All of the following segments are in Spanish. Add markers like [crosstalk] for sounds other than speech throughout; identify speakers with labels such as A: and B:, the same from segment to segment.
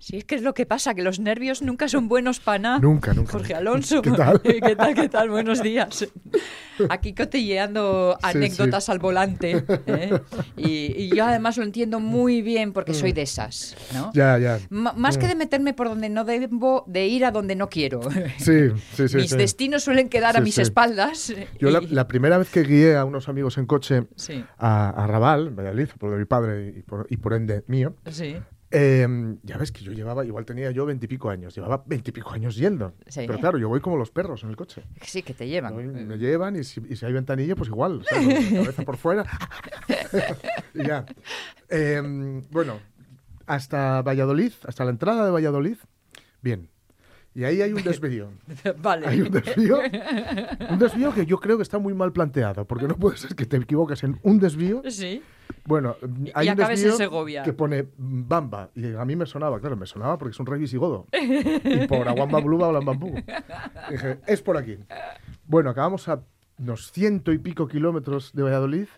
A: Sí, es que es lo que pasa, que los nervios nunca son buenos para nada.
B: Nunca, nunca.
A: Jorge Alonso.
B: ¿Qué tal? [laughs]
A: ¿Qué tal, qué tal? Buenos días. Aquí cotilleando anécdotas
B: sí.
A: al volante. ¿eh? Y, y yo además lo entiendo muy bien porque soy de esas, ¿no?
B: Mm. Ya, ya.
A: M- más que de meterme por donde no debo, de ir a donde no quiero.
B: Sí, sí, sí.
A: Mis
B: sí.
A: destinos suelen quedar a mis espaldas.
B: Yo la,
A: y-
B: la primera vez que guié a unos amigos en coche a, a Raval, Valladolid, por de mi padre y por, y por ende mío,
A: sí.
B: Eh, ya ves que yo llevaba, igual tenía yo veintipico años, llevaba veintipico años yendo.
A: Sí.
B: Pero claro, yo voy como los perros en el coche.
A: Sí, que te llevan.
B: Voy- me llevan y si, y si hay ventanilla, pues igual. La cabeza por fuera. [laughs] y ya. Eh, bueno, hasta Valladolid, hasta la entrada de Valladolid, bien. Y ahí hay un desvío. [laughs]
A: Vale.
B: Hay un desvío. Un desvío que yo creo que está muy mal planteado, porque no puede ser que te equivoques en un desvío.
A: Sí.
B: Bueno, hay
A: y
B: un desvío
A: Segovia.
B: que pone Bamba. Y a mí me sonaba, claro, me sonaba porque es un rey visigodo. Y por Aguamba hablan bambú. Dije, es por aquí. Bueno, acabamos a unos ciento y pico kilómetros de Valladolid,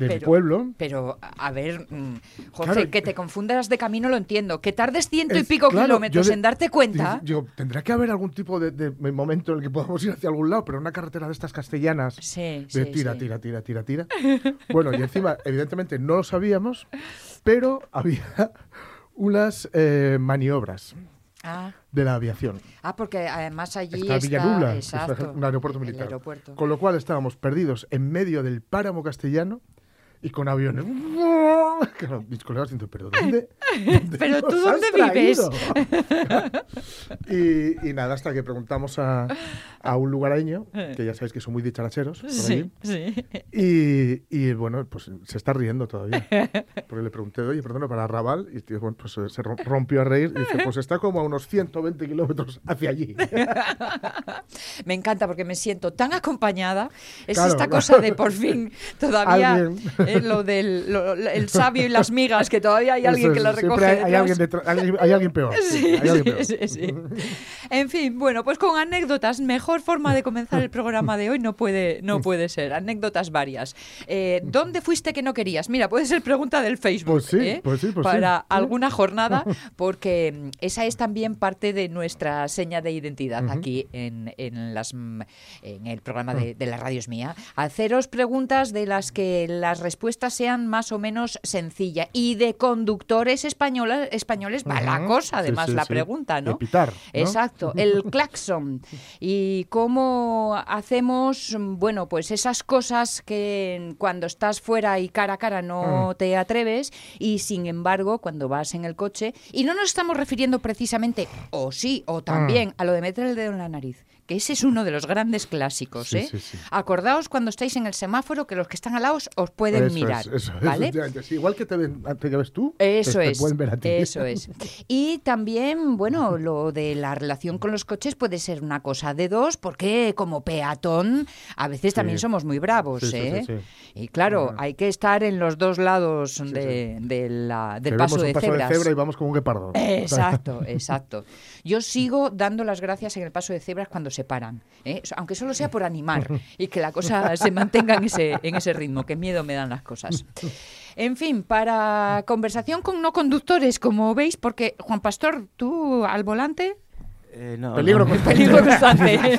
B: del
A: Pero-
B: pueblo.
A: Pero, a ver, mm, José,
B: Claro.
A: que te confundas de camino lo entiendo. Que tardes ciento y
B: Es-
A: pico
B: claro,
A: kilómetros
B: yo de-
A: en darte cuenta.
B: Digo, tendrá que haber algún tipo de, de momento en el que podamos ir hacia algún lado, pero una carretera de estas castellanas.
A: Sí,
B: de
A: sí,
B: tira,
A: sí.
B: tira, tira, tira, tira. Bueno, y encima, [laughs] evidentemente no lo sabíamos, pero había [laughs] unas eh, maniobras
A: Ah,
B: de la aviación.
A: ah, porque además allí
B: Está
A: está,
B: Villanula, que es
A: exacto,
B: un aeropuerto militar.
A: aeropuerto.
B: Con lo cual estábamos perdidos en medio del páramo castellano y con aviones. [laughs] Claro, mis colegas diciendo, ¿pero dónde? dónde [laughs]
A: Pero tú dónde vives?
B: traído?". [laughs] y, y nada, hasta que preguntamos a, a un lugareño, que ya sabéis que son muy dicharacheros, por allí,
A: Sí, sí.
B: y, y, bueno, pues se está riendo todavía. Porque le pregunté, oye, perdona, para Raval, y tío, bueno, pues eh, se ro- rompió a reír y dice, pues está como a unos 120 kilómetros hacia allí.
A: Me encanta porque me siento tan acompañada. Es
B: Claro,
A: esta cosa de por fin todavía
B: Alguien.
A: Eh, lo del lo- el sabio y las migas, que todavía hay alguien que
B: es,
A: la
B: siempre
A: recoge.
B: hay, alguien detrás- hay, hay alguien peor. sí,
A: Sí,
B: hay alguien
A: sí,
B: peor.
A: sí, sí. En fin, bueno, pues con anécdotas, mejor forma de comenzar el programa de hoy no puede, no puede ser. Anécdotas varias. Eh, ¿Dónde fuiste que no querías? Mira, puede ser pregunta del Facebook.
B: Pues sí,
A: ¿eh?
B: pues pues
A: Para alguna jornada, [laughs] porque mm, esa es también parte de nuestra seña de identidad aquí en, en las, mm, en el programa de, de la radio es mía. Haceros preguntas de las que las respuestas sean más o menos sencillas. Y de conductores española- españoles va la cosa, además,
B: sí,
A: la
B: sí.
A: pregunta, ¿no?
B: De pitar, ¿no?
A: Exacto, el [laughs] claxon. Y cómo hacemos, bueno, pues esas cosas que cuando estás fuera y cara a cara no te atreves y sin embargo cuando vas en el coche, y no nos estamos refiriendo precisamente, o sí, o
B: Mm.
A: también, a lo de meter el dedo en la nariz. Que ese es uno de los grandes clásicos,
B: Sí,
A: ¿eh?
B: sí, sí.
A: Acordaos cuando estáis en el semáforo que los que están al lado os- pueden
B: Eso
A: mirar,
B: igual que te ven, te ves tú,
A: Eso
B: te
A: es.
B: pueden ver a ti.
A: Eso es. [laughs] Y también, bueno, lo de la relación con los coches puede ser una cosa de dos, porque como peatón a veces también somos muy bravos, ¿eh? Y claro, hay que estar en los dos lados de, de la- del paso de
B: paso
A: cebras.
B: de cebra y vamos como un guepardo.
A: Exacto, exacto. Yo sigo dando las gracias en el paso de cebras cuando se paran, ¿eh? aunque solo sea por animar [laughs] y que la cosa se mantenga en ese, en ese ritmo, que miedo me dan las cosas. En fin, para conversación con no conductores, como veis, porque Juan Pastor, tú al volante,
C: Eh, no,
B: Peligro
C: no.
B: constante.
A: peligro constante.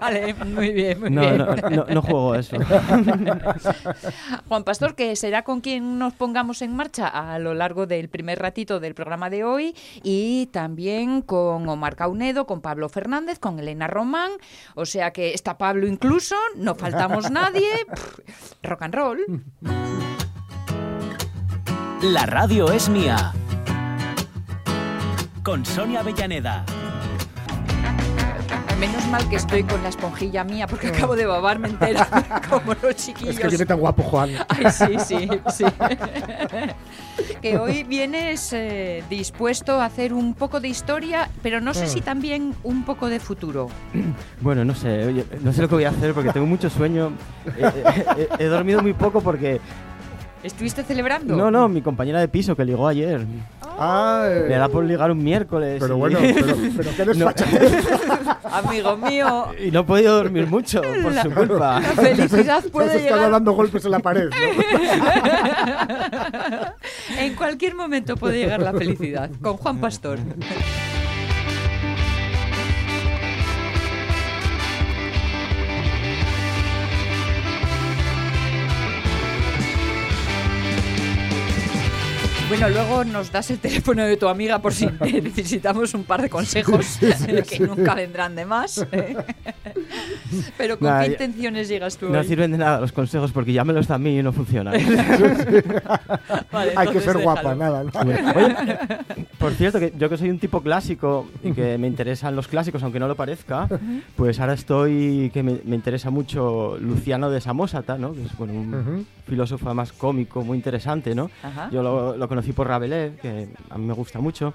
A: vale, muy bien, muy
C: No,
A: bien.
C: no, no, no juego a eso. [laughs]
A: Juan Pastor, que será con quien nos pongamos en marcha a lo largo del primer ratito del programa de hoy y también con Omar Caunedo, con Pablo Fernández, con Elena Román, o sea que está Pablo incluso, no faltamos [laughs] nadie, Pff, rock and roll.
D: La radio es mía. Con Sonia Avellaneda.
A: Mal que estoy con la esponjilla mía porque acabo de babarme entera [laughs] como los chiquillos.
B: Es que viene tan guapo, Juan.
A: Ay, sí, sí, sí. [laughs] que hoy vienes eh, dispuesto a hacer un poco de historia, pero no sé
B: Mm.
A: si también un poco de futuro. [clears throat]
C: Bueno, no sé, oye, no sé lo que voy a hacer porque tengo mucho sueño. [laughs] Eh, eh, he dormido muy poco porque
A: ¿Estuviste celebrando?
C: No, no, mi compañera de piso que ligó ayer.
B: Ah, eh,
C: Le da por ligar un miércoles.
B: pero
C: y-
B: bueno, [laughs] pero, pero qué desfachatez. [laughs]
A: Amigo mío,
C: Y no he podido dormir mucho por su culpa.
A: la [laughs] felicidad puede
B: estado
A: llegar
B: dando golpes en la pared, ¿no?
A: en cualquier momento puede llegar la felicidad con Juan Pastor. Bueno, luego nos das el teléfono de tu amiga por si [laughs] necesitamos un par de consejos que nunca vendrán de más. ¿eh? [laughs] Pero ¿con
C: Nah,
A: qué intenciones llegas tú
C: No
A: hoy?
C: sirven de nada los consejos porque ya me los dan a mí y no funcionan. [laughs]
A: Vale,
B: Hay que ser guapa,
A: déjalo.
B: nada, ¿no?
C: Oye, por cierto, que yo que soy un tipo clásico y que me interesan los clásicos, aunque no lo parezca, pues ahora estoy que me, me interesa mucho Luciano de Samosata, ¿no? Que es bueno, un
B: Ujú.
C: filósofo además cómico, muy interesante, ¿no?
A: Ajá.
C: Yo lo, lo conocí por Rabelais, que a mí me gusta mucho.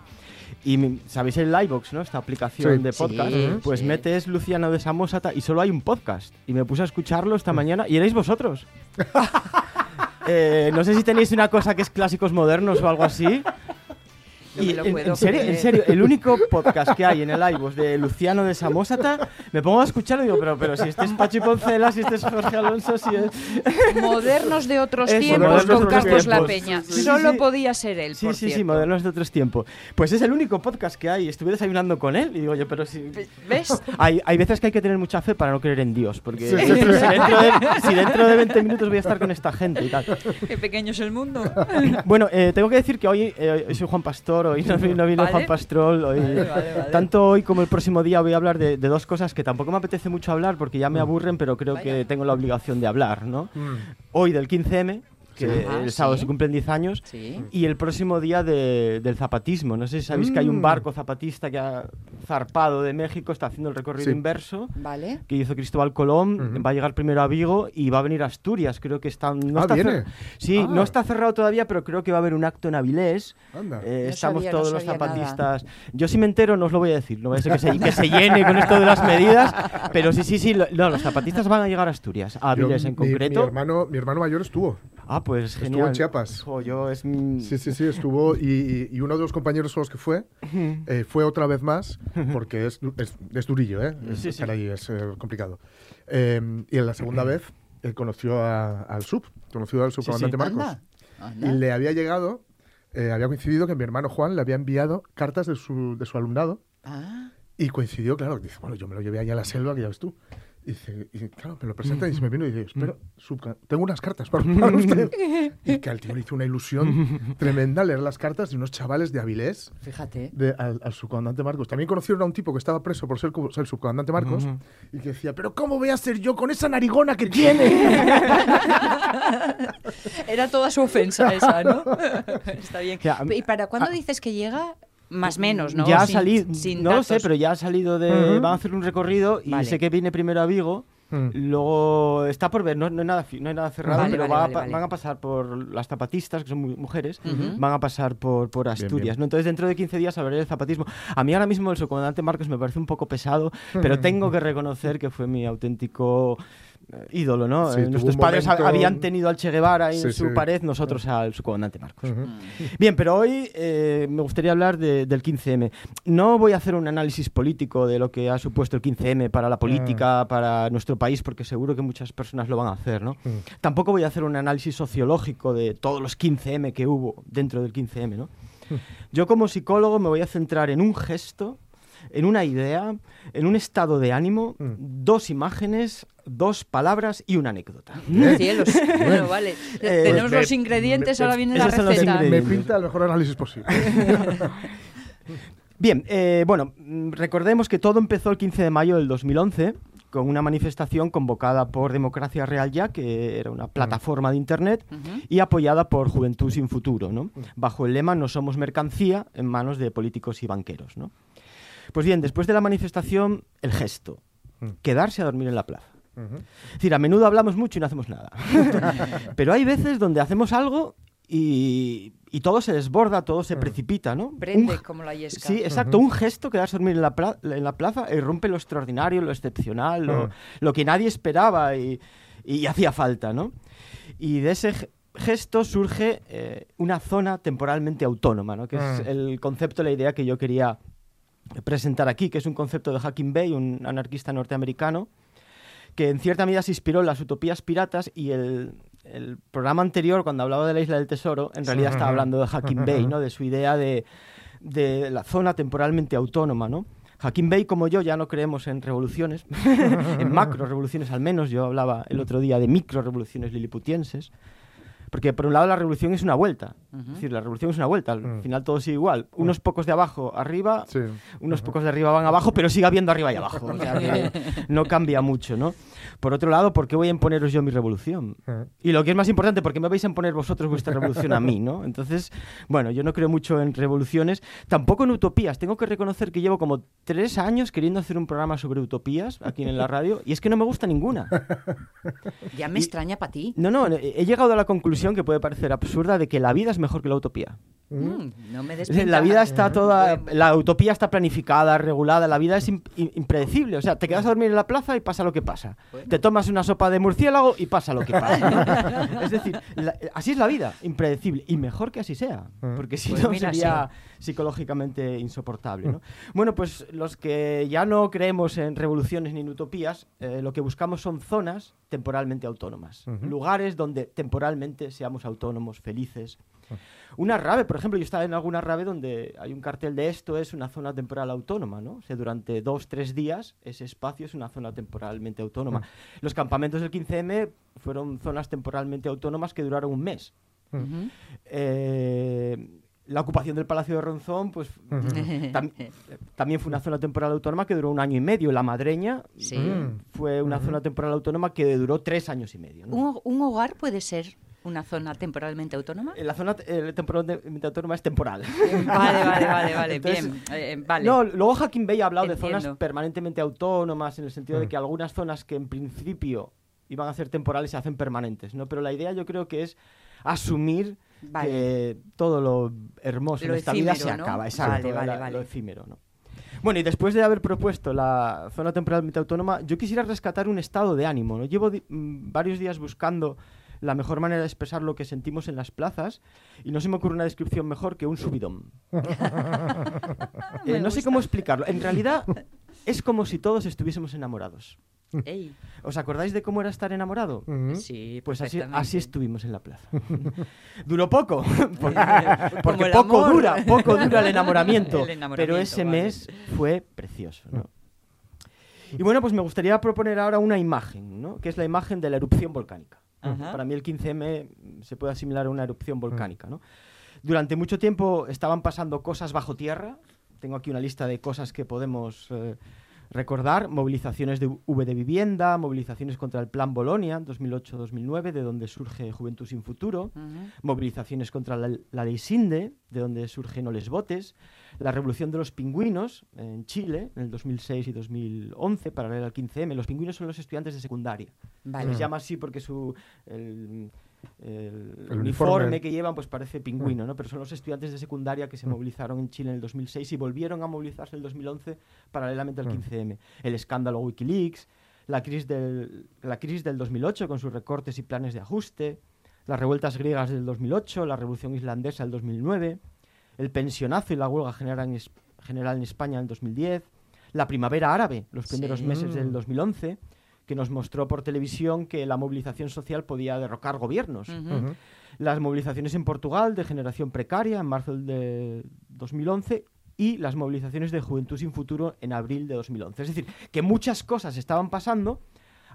C: Y sabéis el Livebox, ¿no? Esta aplicación
B: Sí.
C: de podcast.
A: Sí,
C: pues
A: sí.
C: metes Luciano de Samosata y solo hay un podcast. Y me puse a escucharlo esta mañana y erais vosotros. [laughs] Eh, no sé si tenéis una cosa que es clásicos modernos o algo así.
A: No
C: Y
A: me lo
C: en,
A: puedo
C: en serio, en serio, el único podcast que hay en el iVoox de Luciano de Samosata, me pongo a escucharlo y digo, pero, pero si este es Pachi Poncela, si este es Jorge Alonso, si es...
A: Modernos de otros
C: Eso,
A: tiempos con
B: otros
A: Carlos La. Peña.
C: Sí, sí,
A: Solo
C: sí.
A: podía ser él,
C: Sí,
A: por
C: sí, sí,
A: cierto.
C: modernos de otros tiempos. Pues es el único podcast que hay. Estuve desayunando con él y digo, yo, pero si...
A: ¿Ves?
C: Hay, hay veces que hay que tener mucha fe para no creer en Dios, porque
B: Sí,
C: si,
B: sí, sí.
C: dentro de, si dentro de 20 minutos voy a estar con esta gente y tal.
A: Qué pequeño es el mundo.
C: Bueno, eh, tengo que decir que hoy, eh, hoy soy Juan Pastor, hoy no, no vino
A: Vale.
C: Juan Pastrol. Hoy,
A: Vale, vale, vale.
C: Tanto hoy como el próximo día voy a hablar de, de dos cosas que tampoco me apetece mucho hablar porque ya me aburren, pero creo que tengo la obligación de hablar, ¿no?
B: Mm.
C: Hoy del 15M, que
A: Sí.
C: El sábado
A: sí.
C: se cumplen 10 años,
A: Sí.
C: y el próximo día de- del zapatismo. No sé si sabéis que hay un
B: Mm.
C: barco zapatista que ha zarpado de México, está haciendo el recorrido
B: Sí.
C: inverso
A: Vale.
C: que hizo Cristóbal Colón, va a llegar primero a Vigo y va a venir a Asturias. Creo que está, no
B: Ah,
C: está
B: viene.
C: Sí,
B: Ah.
C: no está cerrado todavía, pero creo que va a haber un acto en Avilés.
B: Anda.
C: Eh,
A: No
C: estamos
A: sabía, no
C: todos los zapatistas. Yo si me entero no os lo voy a decir, no vaya a ser que se, que se llene con esto de las medidas, pero sí, sí, sí, lo- no, los zapatistas van a llegar a Asturias, a
B: Yo-
C: Avilés en
B: mi-
C: concreto.
B: Mi, hermano, mi hermano mayor estuvo.
C: Ah, pues
B: Estuvo
C: genial.
B: en Chiapas.
C: Yo es
B: Sí, sí, sí, estuvo. Y, y- uno de los compañeros con los que fue, eh, fue otra vez más, porque es, es, es durillo, ¿eh?
C: Sí,
B: Estar
C: sí.
B: ahí es eh, complicado. Eh, y en la segunda vez eh, conoció a- al sub, conoció al subcomandante
C: sí.
B: Marcos.
A: Anda,
B: Y le había llegado, eh, había coincidido que mi hermano Juan le había enviado cartas de su, de su alumnado.
A: Ah,
B: Y coincidió, claro, dice, bueno, yo me lo llevé allá a la selva, que ya ves tú. Y dice, y claro, me lo presenta y se me vino y dice, espera, subca- tengo unas cartas para, para [laughs] usted. [laughs] Y que al tío le hizo una ilusión [laughs] tremenda leer las cartas de unos chavales de Avilés,
A: fíjate.
B: de- al, al subcomandante Marcos. También conocieron a un tipo que estaba preso por ser, ser subcomandante Marcos y que decía, pero ¿cómo voy a ser yo con esa narigona que tiene?
A: Era toda su ofensa esa, ¿no? Está bien.
C: Ya,
A: ¿Y para cuándo
C: ah.
A: dices que llega? Más menos, ¿no?
C: Ya ha salido,
A: sin
C: no lo sé, pero ya ha salido de... Van a hacer un recorrido y
A: Vale.
C: sé que viene primero a Vigo.
B: Mm.
C: Luego está por ver, no, no hay, nada, no hay nada cerrado,
A: Vale,
C: pero
A: vale,
C: va a
A: vale,
C: pa-
A: vale.
C: van a pasar por las zapatistas, que son mu- mujeres, van a pasar por, por Asturias.
B: bien.
C: ¿no? Entonces, dentro de 15 días hablaré del zapatismo. A mí ahora mismo el subcomandante Marcos me parece un poco pesado, pero tengo que reconocer que fue mi auténtico ídolo, ¿no?
B: Sí,
C: Eh, Nuestros padres
B: momento-
C: habían tenido al Che Guevara
B: Sí,
C: en su
B: sí.
C: pared, nosotros al subcomandante Marcos.
B: Ujú.
C: Bien, pero hoy eh, me gustaría hablar de- del 15M. No voy a hacer un análisis político de lo que ha supuesto el 15M para la política, para nuestro país, porque seguro que muchas personas lo van a hacer, ¿no? Tampoco voy a hacer un análisis sociológico de todos los 15M que hubo dentro del 15M, ¿no? Yo como psicólogo me voy a centrar en un gesto, en una idea, en un estado de ánimo,
B: Mm.
C: dos imágenes, dos palabras y una anécdota. [laughs]
A: Cielos. Bueno, vale.
C: Eh,
A: Tenemos
B: me-
A: los ingredientes,
B: me-
A: ahora viene la receta.
B: Me pinta el mejor análisis posible. [laughs]
C: Bien, eh, bueno, mm, recordemos que todo empezó el 15 de mayo del 2011 con una manifestación convocada por Democracia Real Ya, que era una plataforma de Internet,
A: Ujú.
C: y apoyada por Juventud Sin Futuro, ¿no? bajo el lema No somos mercancía en manos de políticos y banqueros. ¿no? Pues bien, después de la manifestación, el gesto,
B: Mm.
C: quedarse a dormir en la plaza.
B: Ujú.
C: Es decir, a menudo hablamos mucho y no hacemos nada. [laughs] Pero hay veces donde hacemos algo y, y todo se desborda, todo se precipita, ¿no?
A: Prende
C: Un-
A: como la yesca.
C: Sí, exacto. Un gesto, quedarse a dormir en la, pla- en la plaza, eh, rompe lo extraordinario, lo excepcional, lo,
B: Mm.
C: lo que nadie esperaba y, y hacía falta, ¿no? Y de ese, ge- gesto surge eh, una zona temporalmente autónoma, ¿no? que es
B: Mm.
C: el concepto, la idea que yo quería presentar aquí, que es un concepto de Hacking Bay, un anarquista norteamericano, que en cierta medida se inspiró en las utopías piratas y el, el programa anterior, cuando hablaba de la isla del tesoro, en realidad estaba hablando de Hacking [laughs] Bay, ¿no? de su idea de, de la zona temporalmente autónoma. ¿no? Hacking Bay, como yo, ya no creemos en revoluciones, [laughs] en macro revoluciones al menos. Yo hablaba el otro día de micro revoluciones liliputienses. Porque por un lado la revolución es una vuelta. Es decir, la revolución es una vuelta. Al
B: Mm.
C: final todo sigue igual. Unos pocos de abajo arriba,
B: Sí.
C: unos pocos de arriba van abajo, pero sigue habiendo arriba y abajo. O sea que [laughs] no cambia mucho, ¿no? Por otro lado, ¿por qué voy a imponeros yo mi revolución?
B: Ujú.
C: Y lo que es más importante, ¿por qué me vais a imponer vosotros vuestra revolución a mí, no? Entonces, bueno, yo no creo mucho en revoluciones, tampoco en utopías. Tengo que reconocer que llevo como tres años queriendo hacer un programa sobre utopías aquí en la radio y es que no me gusta ninguna. [laughs]
A: Ya me extraña para ti.
C: No, no, he llegado a la conclusión que puede parecer absurda de que la vida es mejor que la utopía.
A: Mm, no me.
C: La vida está toda,
A: Bueno.
C: la utopía está planificada, regulada, la vida es im- im- impredecible. O sea, te quedas a dormir en la plaza y pasa lo que pasa.
A: Bueno.
C: Te tomas una sopa de murciélago y pasa lo que pasa. [laughs] es decir, la- así es la vida, impredecible. Y mejor que así sea,
B: Mm.
C: porque si
A: Pues
C: no sería psicológicamente insoportable. ¿no? Bueno, pues los que ya no creemos en revoluciones ni en utopías, eh, lo que buscamos son zonas temporalmente autónomas. Lugares donde temporalmente seamos autónomos, felices. Una rave, por ejemplo, yo estaba en alguna rave donde hay un cartel de esto es una zona temporal autónoma, ¿no? O sea, durante dos, tres días ese espacio es una zona temporalmente autónoma. Los campamentos del 15M fueron zonas temporalmente autónomas que duraron un mes. Eh, la ocupación del Palacio de Ronzón, pues tam- también fue una zona temporal autónoma que duró un año y medio. La Madreña
A: Sí.
C: Fue una zona temporal autónoma que duró tres años y medio. ¿no?
A: ¿Un, ho- un hogar puede ser una zona temporalmente autónoma?
C: Eh, La zona eh, temporalmente autónoma es temporal.
A: Vale, vale, vale, vale, [laughs]
C: Entonces,
A: bien. eh, vale.
C: No, luego Hacking Bay ha hablado de zonas permanentemente autónomas, en el sentido de
B: Mm.
C: que algunas zonas que en principio iban a ser temporales se hacen permanentes, ¿no? Pero la idea yo creo que es asumir
A: Vale.
C: que todo lo hermoso
A: Lo
C: en esta vida se acaba, exacto,
A: Vale, vale,
C: la-
A: vale.
C: lo efímero, ¿no? Bueno, y después de haber propuesto la zona temporalmente autónoma, yo quisiera rescatar un estado de ánimo, ¿no? Llevo di- mm, varios días buscando la mejor manera de expresar lo que sentimos en las plazas y no se me ocurre una descripción mejor que un subidón. [laughs] Eh, no sé cómo explicarlo. En realidad es como si todos estuviésemos enamorados.
A: Ey, [laughs]
C: ¿Os acordáis de cómo era estar enamorado?
A: Sí,
C: Pues así, estuvimos en la plaza. [laughs] [laughs] Duró poco, porque, porque poco
A: amor.
C: dura, poco dura el enamoramiento.
A: El enamoramiento,
C: pero ese
A: vale.
C: mes fue precioso. ¿no? Y bueno, pues me gustaría proponer ahora una imagen, ¿no? que es la imagen de la erupción volcánica.
A: Ajá.
C: Para mí el 15M se puede asimilar a una erupción volcánica. ¿no? Durante mucho tiempo estaban pasando cosas bajo tierra. Tengo aquí una lista de cosas que podemos eh, recordar. Movilizaciones de V de vivienda, movilizaciones contra el Plan Bolonia, 2008-2009, de donde surge Juventud sin Futuro. Movilizaciones contra la, la ley Sinde, de donde surge No les votes. La revolución de los pingüinos en Chile, en el 2006 y 2011, paralela al 15M. Los pingüinos son los estudiantes de secundaria.
A: Vale.
C: Se les llama así porque su el, el
B: El
C: uniforme.
B: uniforme.
C: que llevan pues parece pingüino, ¿no? Pero son los estudiantes de secundaria que se movilizaron en Chile en el 2006 y volvieron a movilizarse en el 2011 paralelamente al
B: Mm.
C: 15M. El escándalo WikiLeaks, la crisis del la crisis del 2008 con sus recortes y planes de ajuste, las revueltas griegas del 2008, la revolución islandesa del 2009, el pensionazo y la huelga general en, general en España en el 2010, la primavera árabe, los primeros
A: Sí.
C: meses del
B: Mm.
C: 2011, que nos mostró por televisión que la movilización social podía derrocar gobiernos. Las movilizaciones en Portugal de generación precaria en marzo de 2011 y las movilizaciones de Juventud sin Futuro en abril de 2011. Es decir, que muchas cosas estaban pasando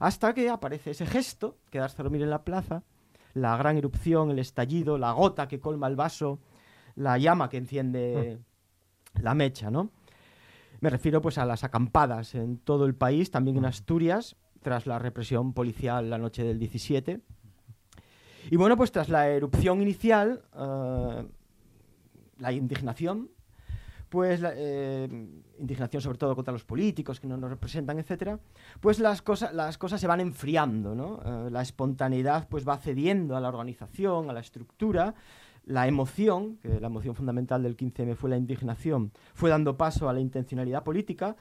C: hasta que aparece ese gesto, quedarse a dormir en la plaza, la gran erupción, el estallido, la gota que colma el vaso, la llama que enciende la mecha, ¿no? Me refiero pues a las acampadas en todo el país, también en Asturias, tras la represión policial la noche del 17. Y bueno, pues tras la erupción inicial, eh, la indignación, pues la, eh, indignación sobre todo contra los políticos que no nos representan, etcétera, pues las, cosas las cosas se van enfriando, ¿no? Eh, la espontaneidad pues va cediendo a la organización, a la estructura, la emoción, que la emoción fundamental del 15M fue la indignación, fue dando paso a la intencionalidad política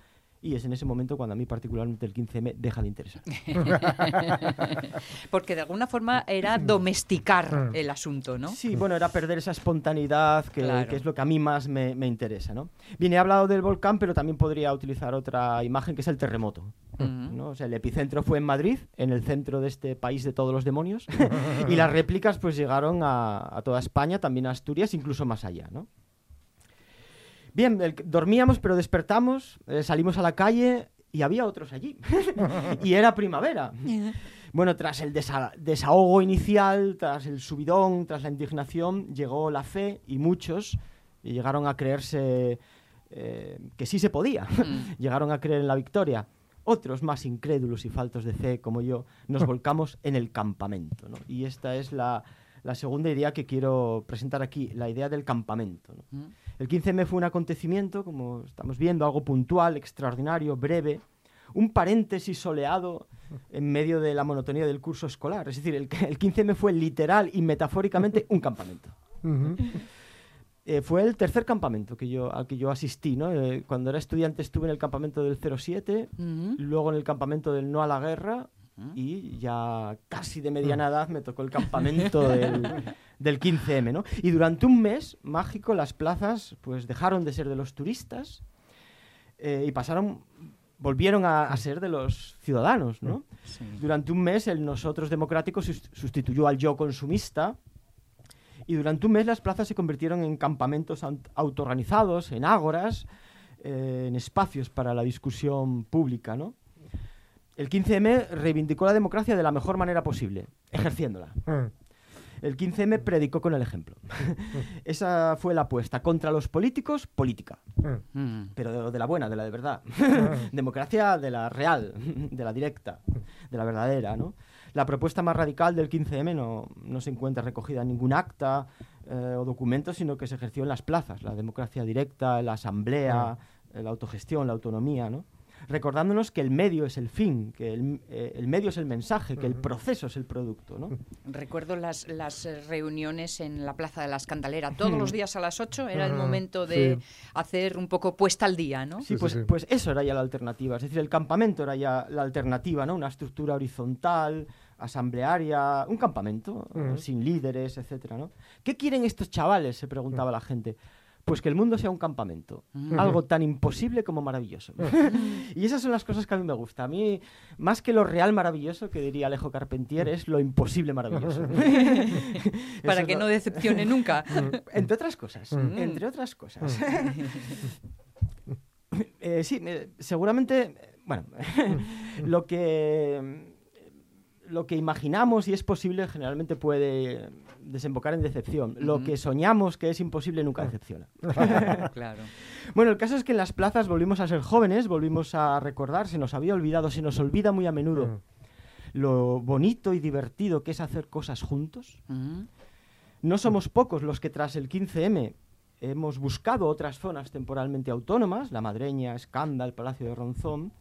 C: y es en ese momento cuando a mí particularmente el 15M deja de interesar. [laughs]
A: Porque de alguna forma era domesticar el asunto, ¿no?
C: Sí, bueno, era perder esa espontaneidad que,
A: Claro.
C: que es lo que a mí más me, me interesa, ¿no? Bien, he hablado del volcán, pero también podría utilizar otra imagen que es el terremoto.
A: Ujú.
C: ¿no? O sea, el epicentro fue en Madrid, en el centro de este país de todos los demonios, [laughs] y las réplicas pues llegaron a, a toda España, también a Asturias, incluso más allá, ¿no? Bien, el- dormíamos, pero despertamos, eh, salimos a la calle y había otros allí. [laughs] y era primavera. [laughs] Bueno, tras el desa- desahogo inicial, tras el subidón, tras la indignación, llegó la fe y muchos llegaron a creerse eh, que sí se podía.
A: Mm. [laughs]
C: llegaron a creer en la victoria. Otros, más incrédulos y faltos de fe como yo, nos volcamos en el campamento. ¿no? Y esta es la, la segunda idea que quiero presentar aquí, la idea del campamento. ¿no?
A: Mm.
C: El 15M fue un acontecimiento, como estamos viendo, algo puntual, extraordinario, breve, un paréntesis soleado en medio de la monotonía del curso escolar. Es decir, el, el 15M fue literal y metafóricamente un campamento. Eh, fue el tercer campamento que yo, al que yo asistí. ¿no? Eh, cuando era estudiante estuve en el campamento del 07,
A: Ujú.
C: luego en el campamento del No a la Guerra y ya casi de mediana edad me tocó el campamento [laughs] del, del 15M. ¿no? Y durante un mes mágico las plazas pues dejaron de ser de los turistas eh, y pasaron, volvieron a, a ser de los ciudadanos. ¿no?
A: Sí.
C: Durante un mes el nosotros democrático sus- sustituyó al yo consumista y durante un mes las plazas se convirtieron en campamentos aut- autoorganizados, en ágoras, eh, en espacios para la discusión pública. ¿no? El 15M reivindicó la democracia de la mejor manera posible, ejerciéndola.
B: Mm.
C: El 15M predicó con el ejemplo. [laughs] Esa fue la apuesta. Contra los políticos, política.
B: Mm.
A: Mm.
C: Pero de, de la buena, de la de verdad. [laughs] Democracia de la real, de la directa, de la verdadera, ¿no? La propuesta más radical del 15M no, no se encuentra recogida en ningún acta eh, o documento, sino que se ejerció en las plazas. La democracia directa, la asamblea, eh, la autogestión, la autonomía, ¿no? Recordándonos que el medio es el fin, que el, eh, el medio es el mensaje, que el proceso es el producto, ¿no?
A: Recuerdo las, las eh, reuniones en la Plaza de la Escandalera. Todos los [laughs] días a las 8 era el momento de
B: sí.
A: hacer un poco puesta al día, ¿no?
C: Sí, pues,
B: sí, sí.
C: pues eso era ya la alternativa. Es decir, el campamento era ya la alternativa, ¿no? Una estructura horizontal, asamblearia, un campamento, sin líderes, etcétera, ¿no? ¿Qué quieren estos chavales? Se preguntaba la gente. Pues que el mundo sea un campamento. Algo tan imposible como maravilloso. [laughs] y esas son las cosas que a mí me gusta. A mí, más que lo real maravilloso, que diría Alejo Carpentier, es lo imposible maravilloso. [laughs] [laughs]
A: Para que no decepcione nunca.
C: entre otras cosas.
A: Mm.
C: Entre otras cosas. Eh, sí, eh, seguramente, bueno, lo que lo que imaginamos y es posible generalmente puede desembocar en decepción. Lo que soñamos que es imposible nunca decepciona. [laughs]
A: claro.
C: Bueno, el caso es que en las plazas volvimos a ser jóvenes, volvimos a recordar, se nos había olvidado, se nos olvida muy a menudo lo bonito y divertido que es hacer cosas juntos. No somos pocos los que tras el 15M hemos buscado otras zonas temporalmente autónomas, la Madreña, Escanda, el Palacio de Ronzón.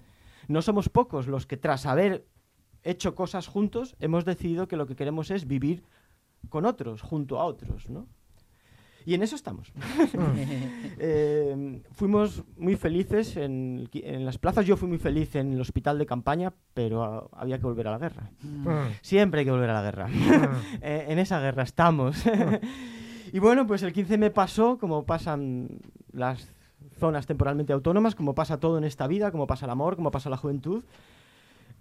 C: No somos pocos los que tras haber hecho cosas juntos hemos decidido que lo que queremos es vivir con otros, junto a otros, ¿no? Y en eso estamos. [laughs] Eh, fuimos muy felices en, en las plazas. Yo fui muy feliz en el hospital de campaña, pero ah, había que volver a la guerra.
B: Mm.
C: Siempre hay que volver a la guerra. [laughs] Eh, en esa guerra estamos. [laughs] y bueno, pues el 15 me pasó, como pasan las zonas temporalmente autónomas, como pasa todo en esta vida, como pasa el amor, como pasa la juventud.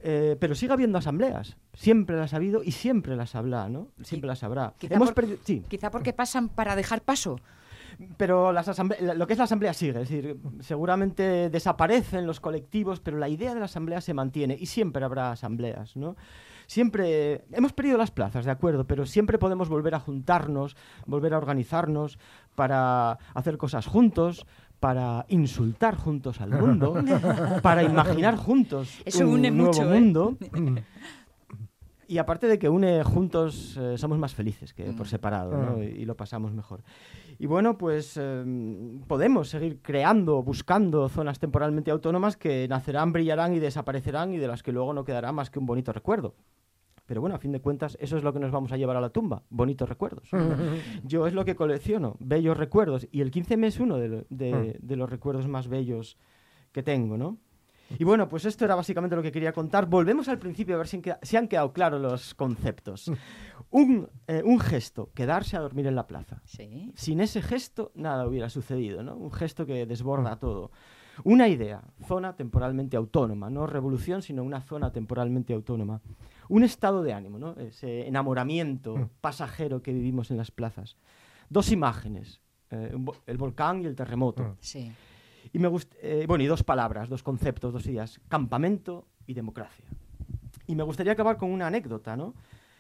C: Eh, pero sigue habiendo asambleas. Siempre las ha habido y siempre las habrá, ¿no? Siempre las habrá.
A: Quizá
C: Hemos
A: por-.
C: Sí,
A: Quizá porque pasan para dejar paso.
C: pero las lo que es la asamblea sigue, es decir, seguramente desaparecen los colectivos, pero la idea de la asamblea se mantiene y siempre habrá asambleas, ¿no? Siempre hemos perdido las plazas, de acuerdo, pero siempre podemos volver a juntarnos, volver a organizarnos para hacer cosas juntos, para insultar juntos al mundo, para imaginar juntos
A: Eso
C: un
A: une
C: nuevo
A: mucho, ¿eh?
C: mundo. [laughs] Y aparte de que une juntos, eh, somos más felices que por
A: Mm.
C: separado, ¿no?
B: Ah.
C: y, y lo pasamos mejor. Y bueno, pues eh, podemos seguir creando, buscando zonas temporalmente autónomas que nacerán, brillarán y desaparecerán y de las que luego no quedará más que un bonito recuerdo. Pero bueno, a fin de cuentas, eso es lo que nos vamos a llevar a la tumba, bonitos recuerdos. [laughs] Yo es lo que colecciono, bellos recuerdos, y el 15M es uno de, lo- de- de los recuerdos más bellos que tengo, ¿no? Y bueno, pues esto era básicamente lo que quería contar. Volvemos al principio a ver si si han quedado claros los conceptos. Un, eh, un gesto, quedarse a dormir en la plaza.
A: Sí.
C: Sin ese gesto nada hubiera sucedido, ¿no? Un gesto que desborda todo. Una idea, zona temporalmente autónoma, no revolución, sino una zona temporalmente autónoma. Un estado de ánimo, ¿no? Ese enamoramiento pasajero que vivimos en las plazas. Dos imágenes, eh, el volcán y el terremoto.
A: Sí.
C: Y me gust- eh, bueno, y dos palabras, dos conceptos, dos ideas, campamento y democracia. Y me gustaría acabar con una anécdota, ¿no?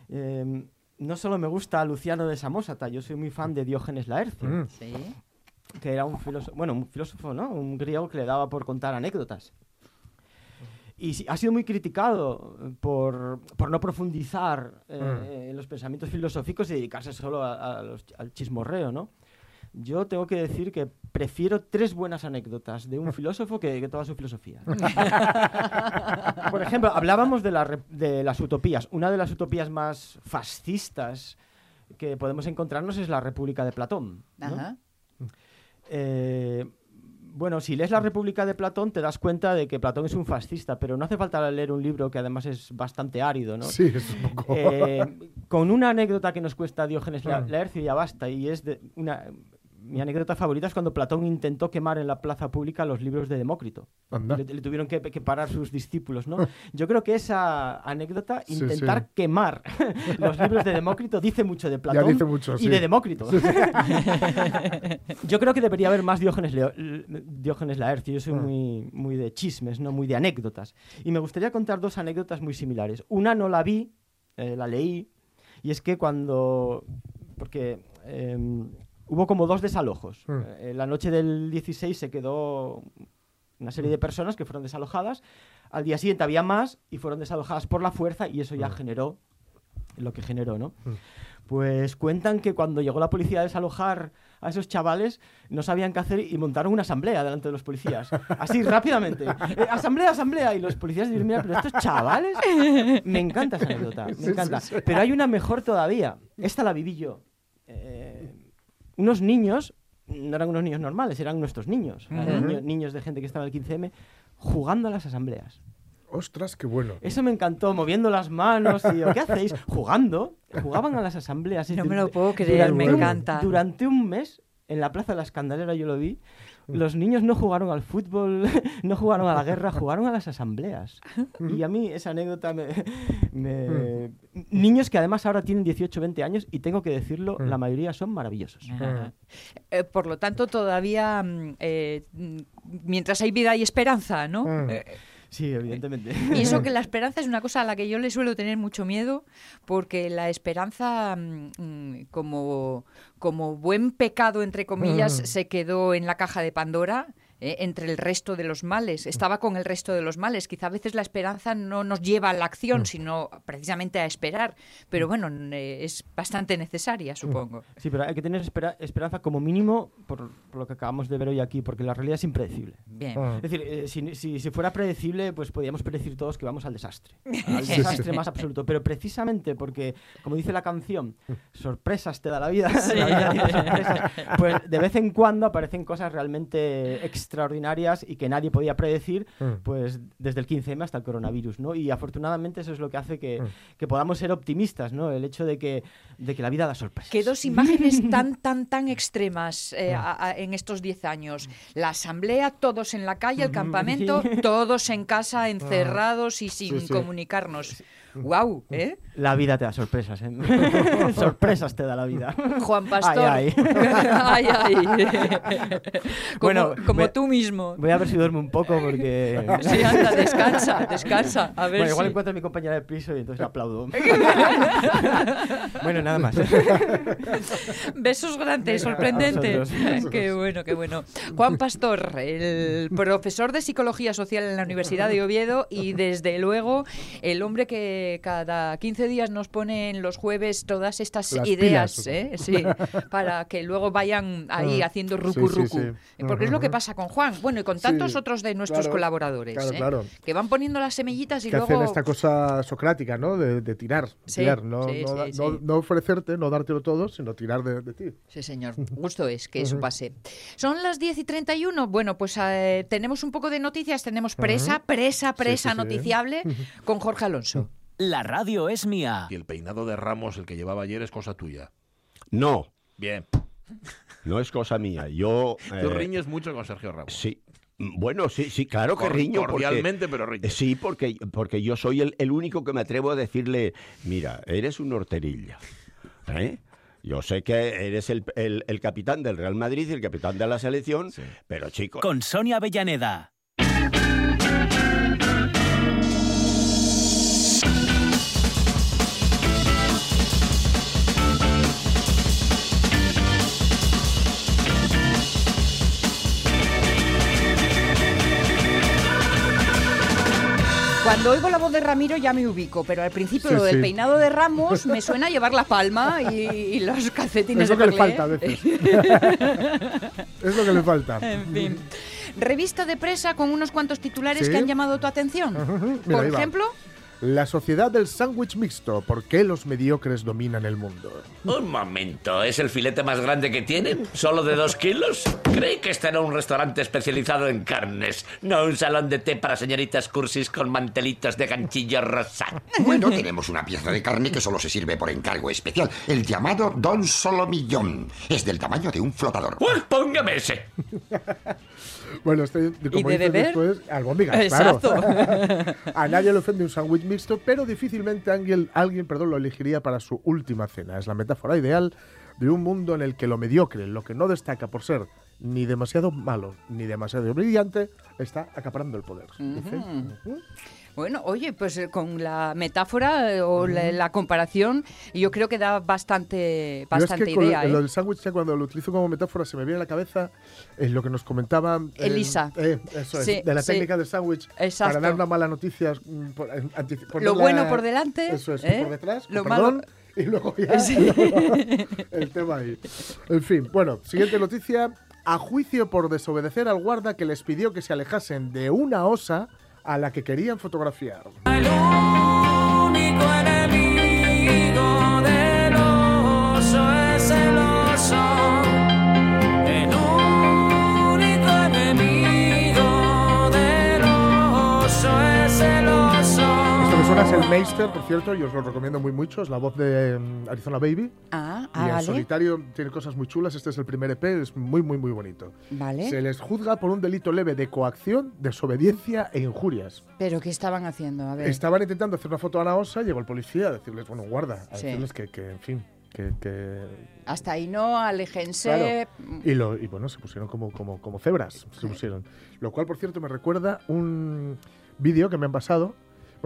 C: Eh, no solo me gusta Luciano de Samosata, yo soy muy fan de Diógenes Laercio,
B: Mm.
A: Sí.
C: que era un filósofo, bueno, un filósofo, ¿no? Un griego que le daba por contar anécdotas. Y sí, ha sido muy criticado eh, por, por no profundizar eh, en los pensamientos filosóficos y dedicarse solo a- a los- al chismorreo, ¿no? Yo tengo que decir que prefiero tres buenas anécdotas de un filósofo que, que toda su filosofía. [laughs] Por ejemplo, hablábamos de, la de las utopías. Una de las utopías más fascistas que podemos encontrarnos es la República de Platón. ¿no?
A: Ajá.
C: Eh, bueno, si lees la República de Platón te das cuenta de que Platón es un fascista, pero no hace falta leer un libro que además es bastante árido, ¿no?
B: Sí, es un poco.
C: Eh, con una anécdota que nos cuesta Diógenes La-
B: Mm.
C: Laercio ya basta, y es de una... Mi anécdota favorita es cuando Platón intentó quemar en la plaza pública los libros de Demócrito. Le, le tuvieron que, que parar sus discípulos, ¿no? [laughs] Yo creo que esa anécdota, intentar
B: sí.
C: quemar [laughs] los libros de Demócrito, dice mucho de Platón
B: dice mucho,
C: y de Demócrito. [laughs] Yo creo que debería haber más Diógenes, Leo- Diógenes Laercio. Yo soy
B: Mm.
C: muy, muy de chismes, no muy de anécdotas. Y me gustaría contar dos anécdotas muy similares. Una no la vi, eh, la leí, y es que cuando... Porque em, hubo como dos desalojos.
B: Mm.
C: Eh, la noche del 16 se quedó una serie de personas que fueron desalojadas. Al día siguiente había más y fueron desalojadas por la fuerza y eso ya
B: Mm.
C: generó lo que generó, ¿no?
B: Mm.
C: Pues cuentan que cuando llegó la policía a desalojar a esos chavales, no sabían qué hacer y montaron una asamblea delante de los policías. Así, [laughs] rápidamente. Eh, asamblea, asamblea. Y los policías dijeron, mira, pero estos chavales... Me encanta esa anécdota, me encanta. Pero hay una mejor todavía. Esta la viví yo. Eh, unos niños, no eran unos niños normales, eran nuestros niños. eran
A: Ujú.
C: niño- niños de gente que estaba en el 15M, jugando a las asambleas.
B: Ostras, qué bueno.
C: Eso me encantó, moviendo las manos y yo, ¿qué hacéis? Jugando. Jugaban a las asambleas.
A: No me lo puedo creer,
C: durante
A: me
C: un-
A: encanta.
C: Durante un mes, en la Plaza de la Escandalera yo lo vi, los niños no jugaron al fútbol, [laughs] no jugaron a la guerra, jugaron a las asambleas. Y a mí esa anécdota me... me- Niños que además ahora tienen 18 20 años y tengo que decirlo,
B: Mm.
C: la mayoría son maravillosos.
A: Eh, por lo tanto, todavía, mm, eh, mm, mientras hay vida hay esperanza, ¿no?
B: Mm.
A: Eh,
C: Sí, evidentemente. [laughs]
A: y eso que la [laughs] esperanza es una cosa a la que yo le suelo tener mucho miedo, porque la esperanza, mm, como, como buen pecado, entre comillas,
B: Mm.
A: se quedó en la caja de Pandora. Eh, entre el resto de los males, estaba con el resto de los males. Quizá a veces la esperanza no nos lleva a la acción,
B: Mm.
A: sino precisamente a esperar. Pero bueno, n- es bastante necesaria, supongo.
C: Sí, pero hay que tener espera- esperanza como mínimo por, por lo que acabamos de ver hoy aquí, porque la realidad es impredecible.
A: Bien.
B: Ah.
C: Es decir, eh, si, si- si fuera predecible, pues podríamos predecir todos que vamos al desastre. [laughs] Al
B: Sí,
C: desastre
B: sí.
C: más absoluto. Pero precisamente porque, como dice la canción, sorpresas te da la vida, [laughs] la vida tiene sorpresas, pues de vez en cuando aparecen cosas realmente extraordinarias y que nadie podía predecir,
B: Mm.
C: pues desde el 15M hasta el coronavirus, ¿no? Y afortunadamente eso es lo que hace que,
B: Mm.
C: que podamos ser optimistas, ¿no? El hecho de que, de que la vida da sorpresas.
A: Que dos imágenes [laughs] tan, tan, tan extremas eh,
B: Mm.
A: a- a- en estos 10 años. La asamblea, todos en la calle, el campamento, [laughs] todos en casa, encerrados y sin.
B: Sí, sí.
A: comunicarnos. ¡Guau! ¿eh?
C: La vida te da sorpresas, ¿eh? [laughs] sorpresas te da la vida.
A: Juan Pastor.
C: Ay, [laughs]
A: Ay, ay. [laughs] como
C: Bueno,
A: como tú mismo.
C: Voy a ver si duermo un poco porque...
A: Sí, anda, descansa, descansa. A ver
C: Bueno, igual
A: si-
C: encuentro a mi compañera de piso y entonces la aplaudo. bueno, nada más.
A: Besos grandes, sorprendente.
C: A vosotros.
A: Qué bueno, qué bueno. Juan Pastor, el profesor de psicología social en la Universidad de Oviedo y desde luego el hombre que que cada 15 días nos ponen los jueves todas estas
B: Las
A: ideas. ¿eh? sí, [laughs] para que luego vayan ahí
B: Ah,
A: haciendo rucu
B: sí,
A: rucu.
B: sí.
A: Porque es lo que pasa con Juan, bueno, y con tantos otros de nuestros
B: claro,
A: colaboradores,
B: claro,
A: ¿eh?
B: claro.
A: que van poniendo las semillitas y
B: que
A: luego...
B: hacen esta cosa socrática, ¿no? De, de tirar, tirar, no, no, no- no ofrecerte, no dártelo todo, sino tirar de, de ti.
A: Sí, señor. Gusto es que eso pase. Son las 10 y 31. Bueno, pues eh, tenemos un poco de noticias. Tenemos presa, presa, presa noticiable con Jorge Alonso.
D: La radio es mía.
E: Y el peinado de Ramos, el que llevaba ayer, es cosa tuya.
F: No,
E: Bien. [laughs]
F: no es cosa mía. Yo. [laughs]
E: Tú
F: eh,
E: riñes mucho con Sergio Ramos.
F: Sí. Bueno, sí, sí, claro que
E: Cor-
F: riño. porque-
E: cordialmente, pero riñes.
F: Sí, porque, porque yo soy el, el único que me atrevo a decirle, mira, eres un horterilla. ¿eh? Yo sé que eres el, el- el capitán del Real Madrid y el capitán de la selección, pero chico,
D: Con Sonia Avellaneda.
A: Cuando oigo la voz de Ramiro ya me ubico, pero al principio
B: Sí,
A: lo del
B: sí.
A: peinado de Ramos me suena a llevar la palma y, y los calcetines
B: Es lo
A: de
B: que le falta a veces. [laughs] es lo que le falta.
A: En fin. Revista de presa con unos cuantos titulares
B: Sí.
A: que han llamado tu atención.
B: Mira,
A: Por
B: va. La sociedad del sándwich mixto. ¿Por qué los mediocres dominan el mundo?
G: Un momento, ¿es el filete más grande que tienen? ¿Solo de dos kilos? Creí que este era un restaurante especializado en carnes, no un salón de té para señoritas cursis con mantelitos de ganchillo rosa.
H: Bueno, tenemos una pieza de carne que solo se sirve por encargo especial, el llamado Don Solomillón. Es del tamaño de un flotador.
G: Pues póngame ese. [laughs]
B: Bueno, este, como
A: de
B: dices
A: beber?
B: después, albóndigas,
A: Exacto.
B: claro. [laughs] a nadie le ofende un sándwich mixto, pero difícilmente alguien, alguien perdón, lo elegiría para su última cena. Es la metáfora ideal de un mundo en el que lo mediocre, lo que no destaca por ser ni demasiado malo ni demasiado brillante, está acaparando el poder.
A: Bueno, oye, pues eh, con la metáfora eh, o la, la comparación, yo creo que da bastante,
B: Yo es
A: bastante
B: que
A: idea.
B: lo,
A: ¿eh?
B: lo del sándwich, cuando lo utilizo como metáfora, se me viene a la cabeza eh, lo que nos comentaba
A: Elisa.
B: eh, eso es,
A: Sí,
B: de la
A: sí.
B: técnica del sándwich para dar una mala noticia. mm, por- antici-
A: Lo bueno por delante,
B: Eso es, por detrás,
A: Lo malo-
B: y luego ya [laughs] [laughs] el tema ahí. En fin, bueno, siguiente noticia. A juicio por desobedecer al guarda que les pidió que se alejasen de una osa a la que querían fotografiar. Es el Meister, por cierto, y os lo recomiendo muy mucho. Es la voz de mm, Arizona Baby.
A: Ah,
B: y
A: ah,
B: en
A: vale.
B: solitario tiene cosas muy chulas. Este es el primer EP, es muy, muy, muy bonito.
A: Vale.
B: Se les juzga por un delito leve de coacción, desobediencia e injurias.
A: Pero ¿qué estaban haciendo? A ver.
B: Estaban intentando hacer una foto a la osa, llegó el policía a decirles, bueno, guarda, a
A: Sí.
B: decirles que, que, en fin, que... que-
A: Hasta ahí no, aléjense.
B: Claro. Y, lo, y bueno, se pusieron como, como, como cebras, se pusieron. Lo cual, por cierto, me recuerda un vídeo que me han pasado,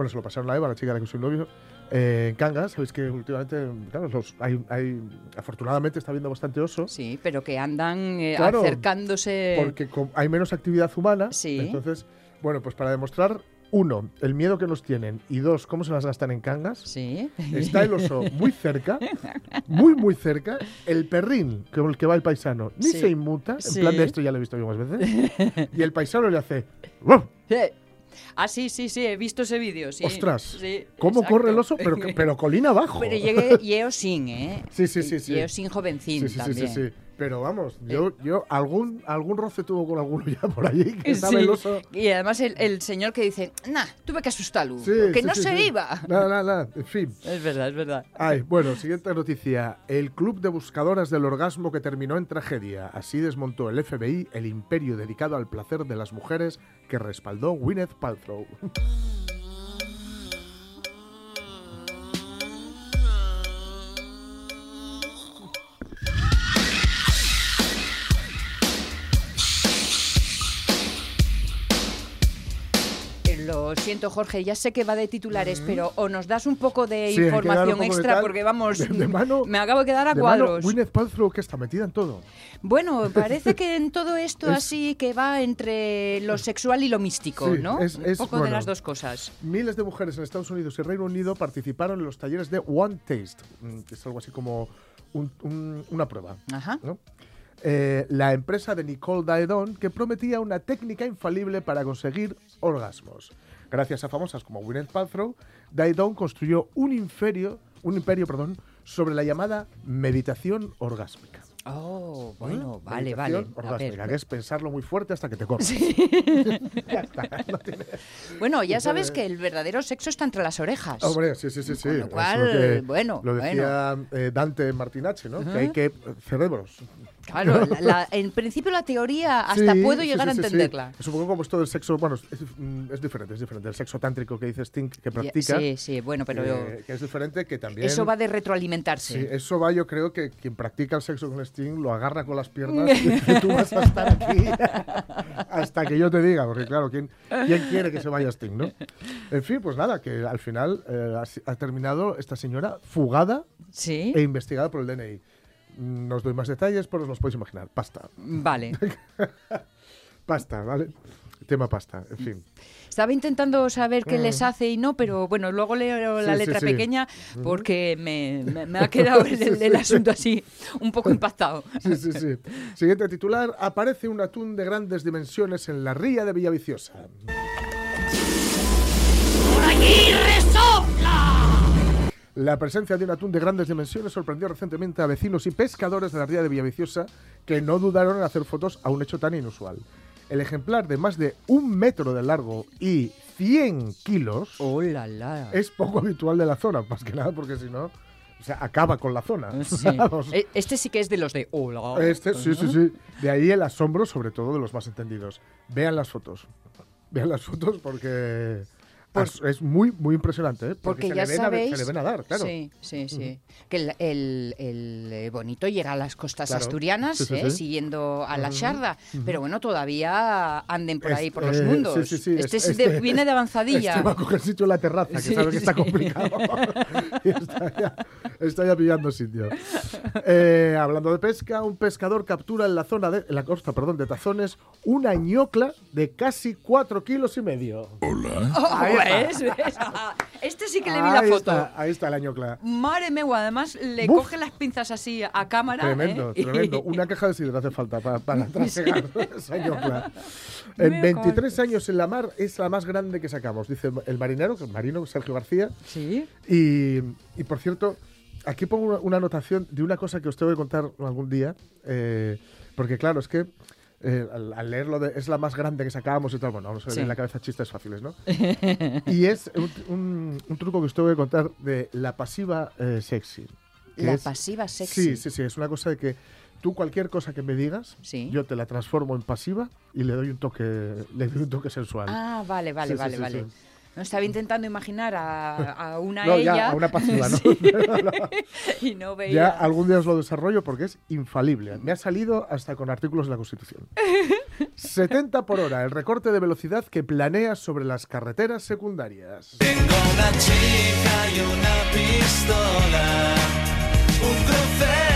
B: bueno, se lo pasaron a Eva, la chica de la que soy novio, eh, en Cangas. Sabéis que últimamente, claro, los, hay, hay- afortunadamente está habiendo bastante oso.
A: Sí, pero que andan eh,
B: Claro,
A: acercándose.
B: porque hay menos actividad humana.
A: Sí.
B: Entonces, bueno, pues para demostrar, uno, el miedo que nos tienen y dos, cómo se las gastan en cangas,
A: Sí.
B: está el oso muy cerca, muy, muy cerca. El perrín, con el que va el paisano, ni
A: Sí.
B: se inmuta. En
A: Sí.
B: plan de esto ya lo he visto yo más veces. Y el paisano le hace. "Ruff".
A: Ah, sí, sí, sí, he visto ese vídeo, sí.
B: ¡Ostras!
A: Sí,
B: ¿Cómo
A: exacto.
B: corre el oso? Pero, [laughs] pero colina abajo.
A: Pero llegué Yeo Sin, ¿eh?
B: Sí, sí, sí, sí.
A: Yeo Sin jovencín
B: Sí, sí, sí,
A: también.
B: sí, sí. Pero vamos, yo, yo algún, algún roce tuvo con alguno ya por allí, que
A: Sí.
B: sabe el oso.
A: Y además el, el señor que dice, nah, tuve que asustarlo,
B: Sí,
A: que
B: sí,
A: no se iba.
B: Nada, nada, nada. En fin.
A: Es verdad, es verdad.
B: Ay, bueno, siguiente noticia. El club de buscadoras del orgasmo que terminó en tragedia. Así desmontó el FBI el imperio dedicado al placer de las mujeres que respaldó Gwyneth Paltrow.
A: Lo siento, Jorge, ya sé que va de titulares, pero o nos das un poco de
B: Sí,
A: información
B: poco de
A: extra
B: tal.
A: porque vamos,
B: De- de mano-
A: me acabo de quedar a
B: De
A: cuadros.
B: Gwyneth Paltrow que está metida en todo.
A: Bueno, [laughs] parece que en todo esto
B: Es-
A: así que va entre lo sexual y lo místico,
B: Sí,
A: ¿no?
B: es-
A: un poco de las dos cosas.
B: Miles de mujeres en Estados Unidos y Reino Unido participaron en los talleres de One Taste, mm, que es algo así como un- un- una prueba.
A: Ajá.
B: ¿no? Eh, la empresa de Nicole Daedon que prometía una técnica infalible para conseguir orgasmos. Gracias a famosas como Gwyneth Paltrow, Daedon construyó un imperio, un imperio perdón, sobre la llamada meditación orgásmica.
A: Oh, bueno,
B: ¿Mm?
A: vale, vale.
B: Orgásmica,
A: ver.
B: que es pensarlo muy fuerte hasta que te cortes. [laughs] ya está, [laughs] no tiene-
A: Bueno, ya sabes que el verdadero sexo está entre las orejas.
B: Hombre, sí, sí, sí, sí.
A: Con lo cual,
B: que
A: bueno,
B: Lo decía eh, Dante Martinache, ¿no? Que hay que eh, cerebros.
A: Claro, la- la- en principio la teoría hasta
B: Sí,
A: puedo
B: sí,
A: llegar
B: sí,
A: a
B: sí, sí.
A: entenderla.
B: Es un poco como esto del sexo, bueno, es, mm, es diferente, es diferente. El sexo tántrico que dice Sting que practica.
A: Sí, sí, bueno, pero
B: que, que es diferente, que también.
A: eso va de
B: Sí,
A: retroalimentarse.
B: eso va, yo creo que quien practica el sexo con Sting lo agarra con las piernas [laughs] y dice, tú vas a estar aquí hasta que yo te diga, porque claro, ¿quién, quién quiere que se vaya Sting, no? En fin, pues nada, que al final eh, ha, ha terminado esta señora fugada
A: Sí,
B: e investigada por el DNI. No os doy más detalles, pero os los podéis imaginar. Pasta.
A: vale. [laughs]
B: Pasta, ¿vale? Tema pasta, en fin.
A: Estaba intentando saber qué les hace y no, pero bueno, luego leo la.
B: Sí,
A: letra
B: sí.
A: pequeña porque me, me- me ha quedado el, [laughs] el- el asunto así un poco impactado.
B: Sí, sí, sí. Siguiente titular. Aparece un atún de grandes dimensiones en la ría de Villaviciosa. La presencia de un atún de grandes dimensiones sorprendió recientemente a vecinos y pescadores de la ría de Villaviciosa que no dudaron en hacer fotos a un hecho tan inusual. El ejemplar de más de un metro de largo y 100 kilos
A: ¡Oh, la, la!
B: es poco habitual de la zona, más que nada porque si no, o sea, acaba con la zona.
A: Sí. [laughs] E- Este sí que es de los de hola.
B: Este, sí, sí, sí. De ahí el asombro, sobre todo de los más entendidos. Vean las fotos. Vean las fotos porque es, es muy, muy impresionante. ¿eh?
A: Porque
B: se
A: ya
B: le ven a-
A: sabéis.
B: se le ven a dar, claro.
A: Sí, sí, sí. Que el, el- el, eh, bonito llega a las costas
B: Claro.
A: asturianas,
B: Sí, sí,
A: ¿eh?
B: sí.
A: siguiendo a la Sharda. Pero bueno, todavía anden por
B: Es-
A: ahí por los
B: eh,
A: mundos.
B: sí, sí, sí,
A: este,
B: es-
A: de-
B: este-
A: viene de avanzadilla.
B: Este va a coger sitio en la terraza, que
A: Sí,
B: sabe que está complicado. [laughs] [laughs] y está ya, está ya pillando sitio. Eh, hablando de pesca, un pescador captura en la zona de en la costa, perdón, de Tazones una ñocla de casi 4 kilos y medio.
A: Oh,
B: Ahí
A: ¿ves? ¿Ves? Ah, Este sí que le vi la foto.
B: está, ahí está la ñocla.
A: Madre mía, además le
B: Buf.
A: coge las pinzas así a cámara.
B: Tremendo,
A: ¿eh?
B: tremendo. [laughs] Una caja de sidra hace falta para, para trasegar [laughs] ñocla. En
A: Me
B: 23 años en la mar es la más grande que sacamos, dice el marinero, el marino Sergio García.
A: Sí.
B: Y, y, por cierto, aquí pongo una, una anotación de una cosa que os tengo que contar algún día, eh, porque claro, es que eh, al, al leerlo de es la más grande que sacábamos y tal, bueno, me
A: Sí.
B: vienen en la cabeza chistes fáciles, ¿no? [laughs] y es un, un- un truco que os tengo que contar de la pasiva eh, sexy.
A: La
B: es-
A: pasiva sexy.
B: Sí, sí, sí, es una cosa de que tú cualquier cosa que me digas,
A: Sí.
B: yo te la transformo en pasiva y le doy un toque, le doy un toque sensual.
A: Ah, vale, vale,
B: Sí,
A: vale, vale. No estaba intentando imaginar a, a una
B: no,
A: ella.
B: ya, a una pasiva, ¿no? [laughs]
A: Sí.
B: Pero [laughs] no.
A: y no veía.
B: Ya algún día os lo desarrollo porque es infalible. Me ha salido hasta con artículos de la Constitución. [laughs] 70 por hora, el recorte de velocidad que planea sobre las carreteras secundarias.
I: Tengo una chica y una pistola, un crucero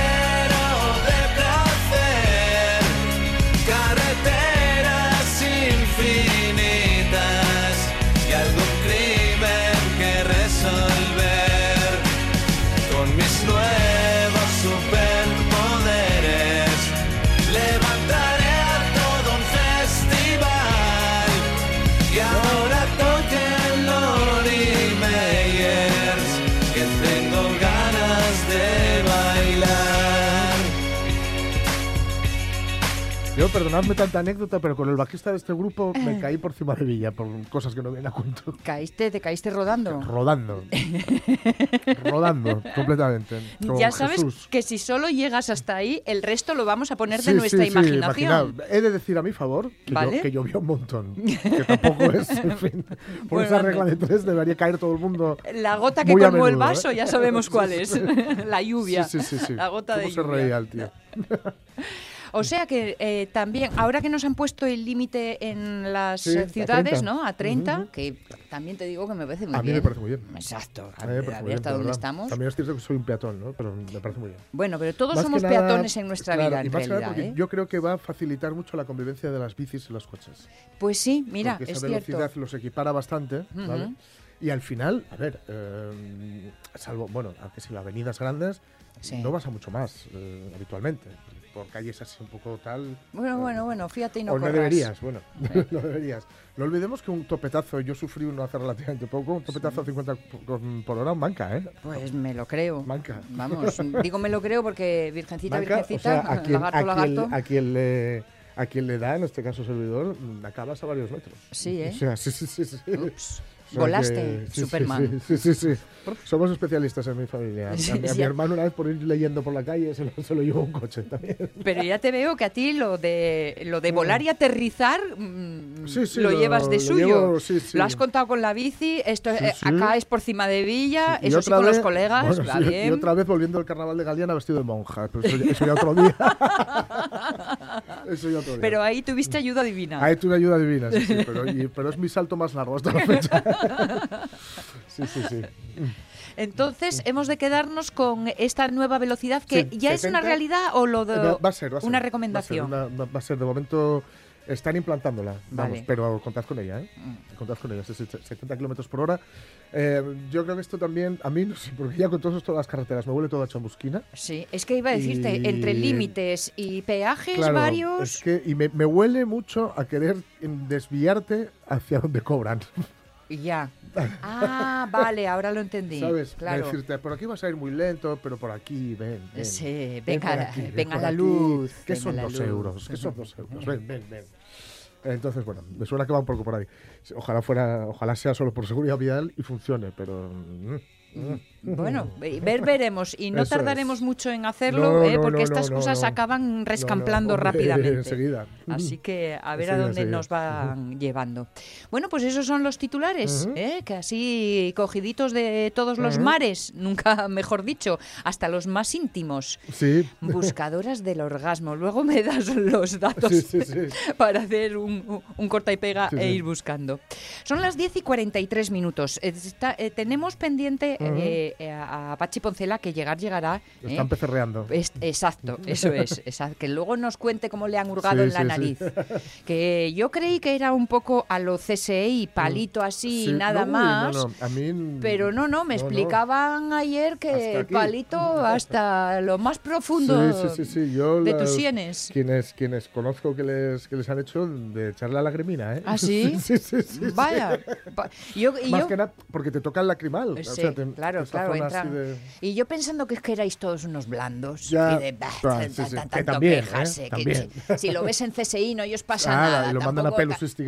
B: Yo, perdonadme tanta anécdota, pero con el bajista de este grupo me caí por encima de Villa por cosas que no vienen a cuento.
A: Caíste, te caíste rodando.
B: Rodando. [laughs] Rodando, completamente.
A: Ya sabes
B: Jesús.
A: que si solo llegas hasta ahí, el resto lo vamos a poner
B: Sí,
A: de nuestra
B: sí, sí,
A: imaginación.
B: imaginaos. He de decir a mi favor que,
A: ¿Vale?
B: yo, que llovió un montón. Que tampoco es, en [laughs] fin. Por
A: Bueno,
B: esa regla de tres debería caer todo el mundo.
A: La gota que colmó el
B: menudo,
A: vaso,
B: ¿eh?
A: ya sabemos cuál [laughs]
B: Sí,
A: es.
B: sí.
A: La lluvia.
B: Sí, sí, sí, sí.
A: La gota
B: ¿Cómo
A: de
B: se
A: lluvia.
B: reía el tío?
A: O sea que eh, también, ahora que nos han puesto el límite en las
B: Sí,
A: eh,
B: a
A: ciudades,
B: 30.
A: ¿no? A 30,
B: Ujú.
A: que también te digo que me parece muy
B: A mí
A: bien.
B: me parece muy bien.
A: Exacto,
B: A mí me parece muy bien,
A: hasta
B: de
A: dónde
B: verdad.
A: estamos.
B: También es cierto que soy un peatón, ¿no? Pero me parece muy bien.
A: Bueno, pero todos
B: Más
A: somos
B: nada,
A: peatones en nuestra
B: claro,
A: vida,
B: y
A: en
B: más que nada
A: realidad.
B: porque
A: ¿eh?
B: Yo creo que va a facilitar mucho la convivencia de las bicis y los coches.
A: Pues sí, mira,
B: porque
A: es
B: esa
A: cierto.
B: velocidad los equipara bastante, ¿vale? Y al final, a ver, eh, salvo, bueno, aunque si las avenidas grandes,
A: Sí.
B: no vas a mucho más eh, habitualmente. Por calles así un poco tal.
A: Bueno, bueno, bueno, fíjate y no
B: o no deberías, bueno, [laughs] no deberías. No olvidemos que un topetazo, yo sufrí uno hace relativamente poco, un topetazo a 50 por, hora manca, ¿eh?
A: Pues me lo creo.
B: Manca.
A: Vamos, [laughs] digo me lo creo porque virgencita,
B: Manca, o
A: virgencita,
B: sea, a quien,
A: lagarto,
B: a quien-
A: lagarto.
B: a quien le, a quien le da, en este caso servidor, acabas a varios metros.
A: Sí, ¿eh?
B: O sea, sí, sí, sí. sí.
A: Ups.
B: Sea
A: Volaste,
B: que- sí,
A: Superman.
B: Sí, sí, sí, sí. Somos especialistas en mi familia. A, mi- a mi hermano una vez por ir leyendo por la calle se lo, se lo llevó un coche también.
A: Pero ya te veo que a ti lo de lo de volar y aterrizar mm,
B: Sí, sí,
A: lo,
B: lo-
A: llevas de
B: lo
A: suyo.
B: llevo.
A: Lo has contado con la bici, esto eh, acá es por cima de Villa, eso sí con los
B: vez-
A: colegas,
B: bueno,
A: va bien.
B: Y otra vez volviendo al carnaval de Galeana vestido de monja. Pero eso, ya- eso ya otro día. [laughs] eso ya día.
A: Pero ahí tuviste ayuda divina.
B: Hay una ayuda divina, sí, sí, [laughs] pero, y- pero es mi salto más largo hasta la fecha. [laughs] sí, sí, sí.
A: Entonces hemos de quedarnos con esta nueva velocidad que
B: Sí,
A: ya es una
B: 70.
A: realidad o lo de
B: Va, va a ser, va a ser.
A: una
B: Va a ser,
A: recomendación.
B: una- va a ser, de momento están implantándola, vamos,
A: Vale.
B: pero contad con ella, ¿eh?
A: Mm.
B: Contad con ella, sí, sí, 70 kilómetros por hora. Eh, yo creo que esto también, a mí no sé, porque ya con de las carreteras me huele todo a chamusquina.
A: Sí, es que iba a decirte,
B: Y-
A: entre límites y peajes
B: Claro,
A: varios.
B: es que, y me, me huele mucho a querer desviarte hacia donde cobran.
A: Ya. [laughs] Ah, vale, ahora lo entendí.
B: ¿Sabes?
A: Claro.
B: Decirte, por aquí vas a ir muy lento, pero por aquí, ven. ven.
A: Sí,
B: Ven
A: venga,
B: por
A: la-
B: aquí, ven
A: venga
B: por
A: la
B: aquí.
A: luz,
B: ¿Qué son dos
A: luz.
B: euros? ¿Qué son dos [laughs] euros? Ven, ven, ven. Entonces, bueno, me suena que va un poco por ahí. Ojalá fuera, ojalá sea solo por seguridad vial y funcione, pero. mm, mm.
A: Bueno, ve- ver veremos y no
B: Eso
A: tardaremos
B: es.
A: mucho en hacerlo
B: No,
A: eh, porque
B: no,
A: estas cosas acaban rescamplando
B: hombre, [laughs]
A: rápidamente.
B: enseguida.
A: Así que a ver a dónde
B: enseguida.
A: nos van llevando. Bueno, pues esos son los titulares. ¿eh? que así cogiditos de todos los mares, [laughs] nunca mejor dicho, hasta los más íntimos.
B: Sí.
A: Buscadoras del orgasmo. Luego me [laughs] das los datos
B: Sí, sí, sí.
A: para hacer un, un corta y pega e ir buscando. Son las 10 y 43 minutos. Está- eh, tenemos pendiente Eh, eh, a Pachi Poncela que llegar llegará.
B: Lo
A: ¿eh?
B: Están pecerreando.
A: Es- exacto, eso es, [laughs] exacto. Que luego nos cuente cómo le han hurgado
B: Sí,
A: en la
B: sí,
A: nariz.
B: sí.
A: Que yo creí que era un poco a lo CSI, palito así,
B: Sí,
A: nada
B: no,
A: más.
B: No, no, a mí.
A: Pero no, no, me explicaban ayer que el palito hasta lo más profundo.
B: Yo
A: de
B: las-
A: tus sienes.
B: Quienes, quienes conozco que les, que les han hecho de echarle la lagrimina, ¿eh?
A: ¿Ah, [laughs] sí?
B: sí, sí, sí, sí.
A: Vaya. Yo, y
B: Más
A: yo-
B: que nada porque te toca el lacrimal.
A: Sí,
B: o sea, te-
A: claro,
B: esa
A: claro. Entran-
B: de-
A: Y yo pensando que es que erais todos unos blandos.
B: Ya,
A: y de, bah,
B: bah,
A: tan-
B: sí,
A: tan-
B: sí,
A: tan-
B: que
A: tanto
B: también, ¿eh?
A: quejarse, que
B: También.
A: si- [laughs] si lo ves en CSI no os pasa
B: Ah,
A: nada.
B: y lo mandan a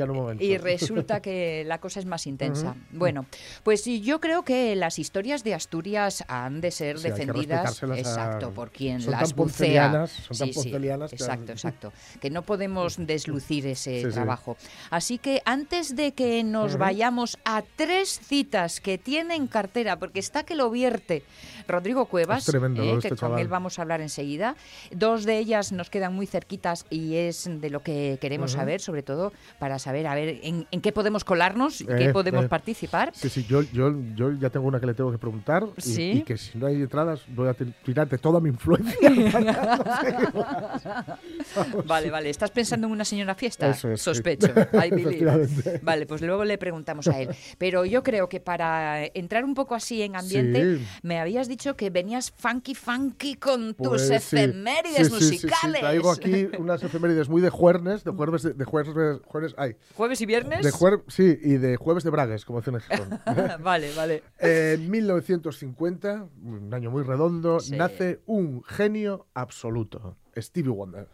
B: en un momento.
A: Y resulta que la cosa es más intensa.
B: Ujú.
A: Bueno, pues sí, yo creo que las historias de Asturias han de ser
B: Sí, que
A: defendidas
B: respetárselas a-
A: exacto por quien
B: son
A: las bucea.
B: son tan
A: Sí, sí,
B: poncelianas que-
A: exacto, exacto. Que no podemos [laughs] deslucir ese
B: Sí, sí.
A: trabajo. Así que antes de que nos
B: Ujú.
A: vayamos a tres citas que tiene en cartera, porque está que lo vierte Rodrigo Cuevas,
B: tremendo,
A: eh,
B: este
A: que con
B: chaval.
A: él vamos a hablar enseguida. Dos de ellas nos quedan muy cerquitas y es de lo que queremos
B: Ujú.
A: saber, sobre todo para saber a ver en, en qué podemos colarnos, y qué
B: Eh,
A: podemos
B: eh.
A: participar.
B: Sí, sí, yo, yo, yo ya tengo una que le tengo que preguntar y,
A: ¿Sí?
B: y que si no hay entradas voy a ti- tirarte toda mi influencia. [laughs] [laughs]
A: Vale, vale. ¿Estás pensando en una señora fiesta?
B: Eso es, sí.
A: Sospecho. [laughs]
B: Efectivamente.
A: Vale, pues luego le preguntamos a él. Pero yo creo que para entrar un poco así en ambiente,
B: Sí.
A: me habías dicho que venías funky funky con tus
B: Pues sí.
A: efemérides
B: Sí, sí, sí, sí.
A: musicales.
B: Traigo aquí [laughs] unas efemérides muy de jueves, de jueves, de, de jueves, jueves, ay,
A: ¿Jueves y viernes?
B: de jueves, sí, y de jueves de Bragues, como dicen en Gijón.
A: vale, vale.
B: En 1950, un año muy redondo,
A: Sí.
B: nace un genio absoluto, Stevie Wonder.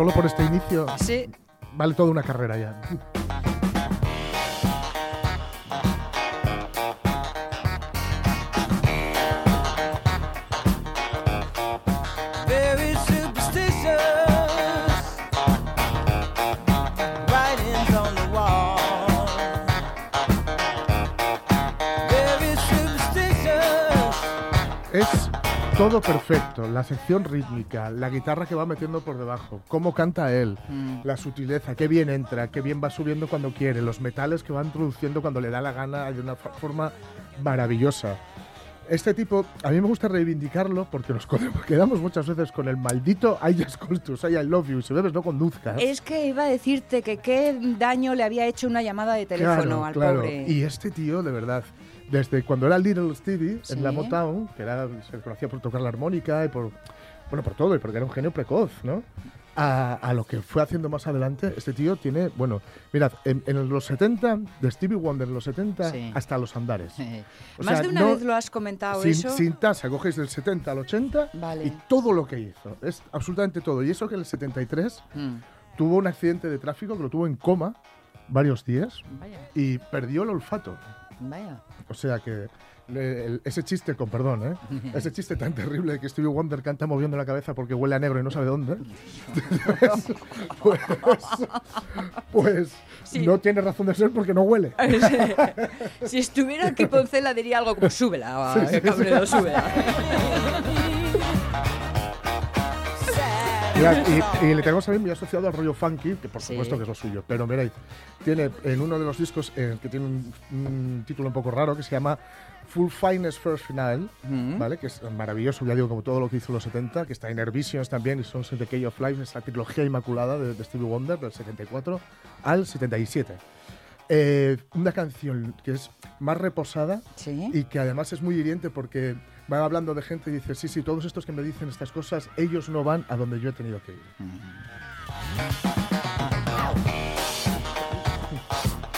B: Solo por este inicio
A: Sí.
B: vale toda una carrera ya. Todo perfecto. La sección rítmica, la guitarra que va metiendo por debajo, cómo canta él,
A: Mm.
B: la sutileza, qué bien entra, qué bien va subiendo cuando quiere, los metales que va introduciendo cuando le da la gana de una forma maravillosa. Este tipo, a mí me gusta reivindicarlo porque nos [laughs] quedamos- muchas veces con el maldito I just call to say I love you. Si bebes, no conduzcas.
A: Es que iba a decirte que qué daño le había hecho una llamada de teléfono
B: Claro,
A: al
B: claro.
A: pobre.
B: Y este tío, de verdad, desde cuando era Little Stevie
A: Sí.
B: en la Motown, que era, se conocía por tocar la armónica y por, bueno, por todo, y porque era un genio precoz, ¿no? A, a lo que fue haciendo más adelante, este tío tiene, bueno, mirad, en, en los 70, de Stevie Wonder en los 70
A: Sí.
B: hasta los andares. O
A: Más
B: sea,
A: de una
B: no-
A: vez lo has comentado
B: sin,
A: eso.
B: sin tasa, cogéis del 70 al 80
A: Vale.
B: y todo lo que hizo. Es absolutamente todo. Y eso que en el 73
A: Mm,
B: tuvo un accidente de tráfico que lo tuvo en coma varios días
A: Vaya,
B: y perdió el olfato.
A: Vaya.
B: O sea que le- el- ese chiste, con perdón, ¿eh? [laughs] ese chiste tan terrible de que Stevie Wonder canta moviendo la cabeza porque huele a negro y no sabe dónde, [laughs] pues, pues
A: Sí.
B: no tiene razón de ser porque no huele. [laughs]
A: si estuviera aquí Poncela diría algo como súbela,
B: Sí, sí,
A: cabrero, súbela.
B: Mirad, y, y le tenemos también muy asociado al rollo funky, que por
A: Sí.
B: supuesto que es lo suyo, pero miráis, tiene en uno de los discos eh, que tiene un, un título un poco raro que se llama Full Finest First Final,
A: Mm.
B: ¿vale? Que es maravilloso, ya digo, como todo lo que hizo en los 70, que está en Air Visions también y in the Key of Life, esa trilogía inmaculada de, de Stevie Wonder del 74 al 77. Eh, una canción que es más reposada
A: Sí.
B: y que además es muy hiriente porque va hablando de gente y dice, sí, sí, todos estos que me dicen estas cosas, ellos no van a donde yo he tenido que ir.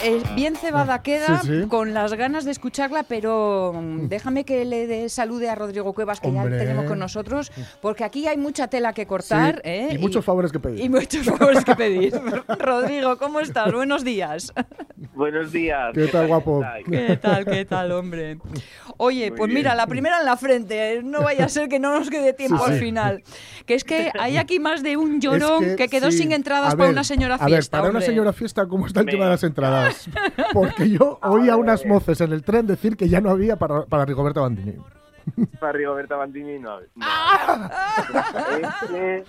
A: Eh, bien cebada queda,
B: Sí, sí.
A: con las ganas de escucharla, pero mm, déjame que le dé salude a Rodrigo Cuevas, que
B: Hombre.
A: ya tenemos con nosotros, porque aquí hay mucha tela que cortar.
B: Sí,
A: ¿eh?
B: y muchos favores que pedir.
A: Y muchos favores que pedir. [laughs] Rodrigo, ¿cómo estás? Buenos días.
J: Buenos días.
B: ¿Qué tal, guapo?
A: ¿Qué tal, qué tal, hombre? Oye,
J: Muy
A: pues
J: bien.
A: mira, la primera en la frente, ¿eh? no vaya a ser que no nos quede tiempo
B: Sí,
A: al
B: sí.
A: final. Que es que hay aquí más de un llorón
B: Es
A: que, quedó
B: sí.
A: sin entradas para una señora
B: A ver,
A: fiesta.
B: para una señora fiesta, ¿cómo está el tema de las
J: Venga.
B: Porque yo [laughs] oí a unas moces en el tren decir que ya no había para, para Rigoberta Bandini. [laughs]
J: Para Rigoberta Bandini no. no.
A: Ah.
J: es que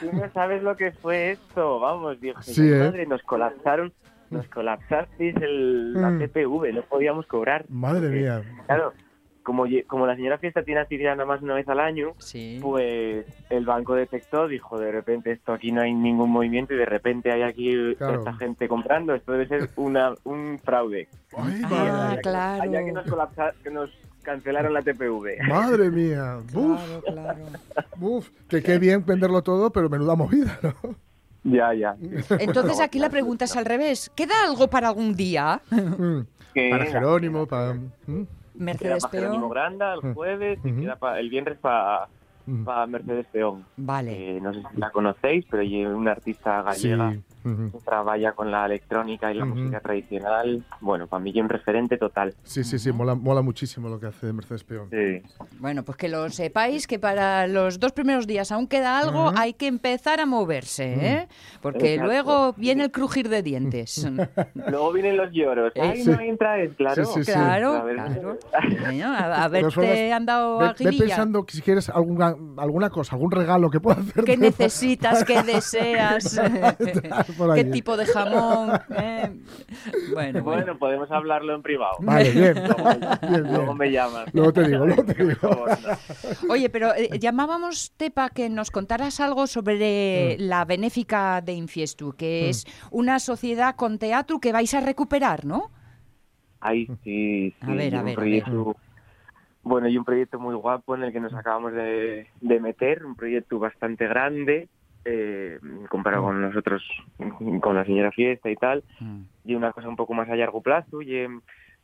J: tú no sabes lo que fue esto. Vamos, Dios
B: Sí, ¿eh?
J: madre, nos colapsaron, nos colapsasteis el, la
B: Mm.
J: TPV, no podíamos cobrar.
B: Madre
J: Porque,
B: mía.
J: Claro, como, como la señora fiesta tiene actividad nada más una vez al año,
A: Sí.
J: pues el banco detectó, dijo, de repente esto aquí no hay ningún movimiento y de repente hay aquí
B: Claro.
J: esta gente comprando, esto debe ser una, un fraude.
B: Ay,
A: Ah,
B: madre,
J: Allá que-
A: claro.
J: Allá que nos, colapsa- que nos cancelaron la TPV.
B: madre mía. Uf,
A: Claro, claro.
B: uf. Que qué bien venderlo todo, pero menuda movida, ¿no?
J: Ya, ya.
A: Entonces aquí la pregunta es al revés. ¿Queda algo para algún día?
B: Mm.
J: Que
B: Para Jerónimo, para... mm,
A: Mercedes Peón.
J: Granda el jueves y queda pa- el viernes para
B: mm.
J: Mercedes Peón.
A: Vale.
J: Eh, no sé si la conocéis, pero es una artista
B: Sí. Ujú.
J: que trabaja con la electrónica y la
B: Ujú.
J: música tradicional. Bueno, para mí es un referente total.
B: Sí, sí, sí, mola, mola muchísimo lo que hace Mercedes Peón.
J: Sí.
A: Bueno, pues que lo sepáis que para los dos primeros días aún queda algo,
B: Ujú.
A: hay que empezar a moverse, ¿eh? Porque
J: Exacto.
A: luego viene el crujir de dientes. [laughs]
J: Luego vienen los lloros.
A: Eh,
J: Ay,
B: sí.
J: no entraes, claro.
B: Sí, sí, sí.
A: Claro,
J: A ver,
A: claro. [laughs] Bueno, a, a verte han dado
B: Ve, ve pensando que si quieres alguna, alguna cosa, algún regalo que pueda hacer.
A: ¿Qué necesitas? ¿Qué [laughs] deseas? ¿Qué tipo de jamón? ¿Eh? Bueno, bueno.
J: Bueno, podemos hablarlo en privado.
B: Vale, bien.
J: Luego,
B: bien,
J: luego
B: bien.
J: me llamas.
B: Luego te digo, luego te digo.
J: favor, no.
A: Oye, pero eh, llamábamos, Tepa, que nos contaras algo sobre
B: Mm.
A: la benéfica de Infiestu, que es una sociedad con teatro que vais a recuperar, ¿no?
J: Ay, sí, sí.
A: A ver, a ver, a
J: Bueno, y un proyecto muy guapo en el que nos acabamos de, de meter, un proyecto bastante grande, eh, comparado con nosotros, con la señora Fiesta y tal, y una cosa un poco más a largo plazo. Y, eh,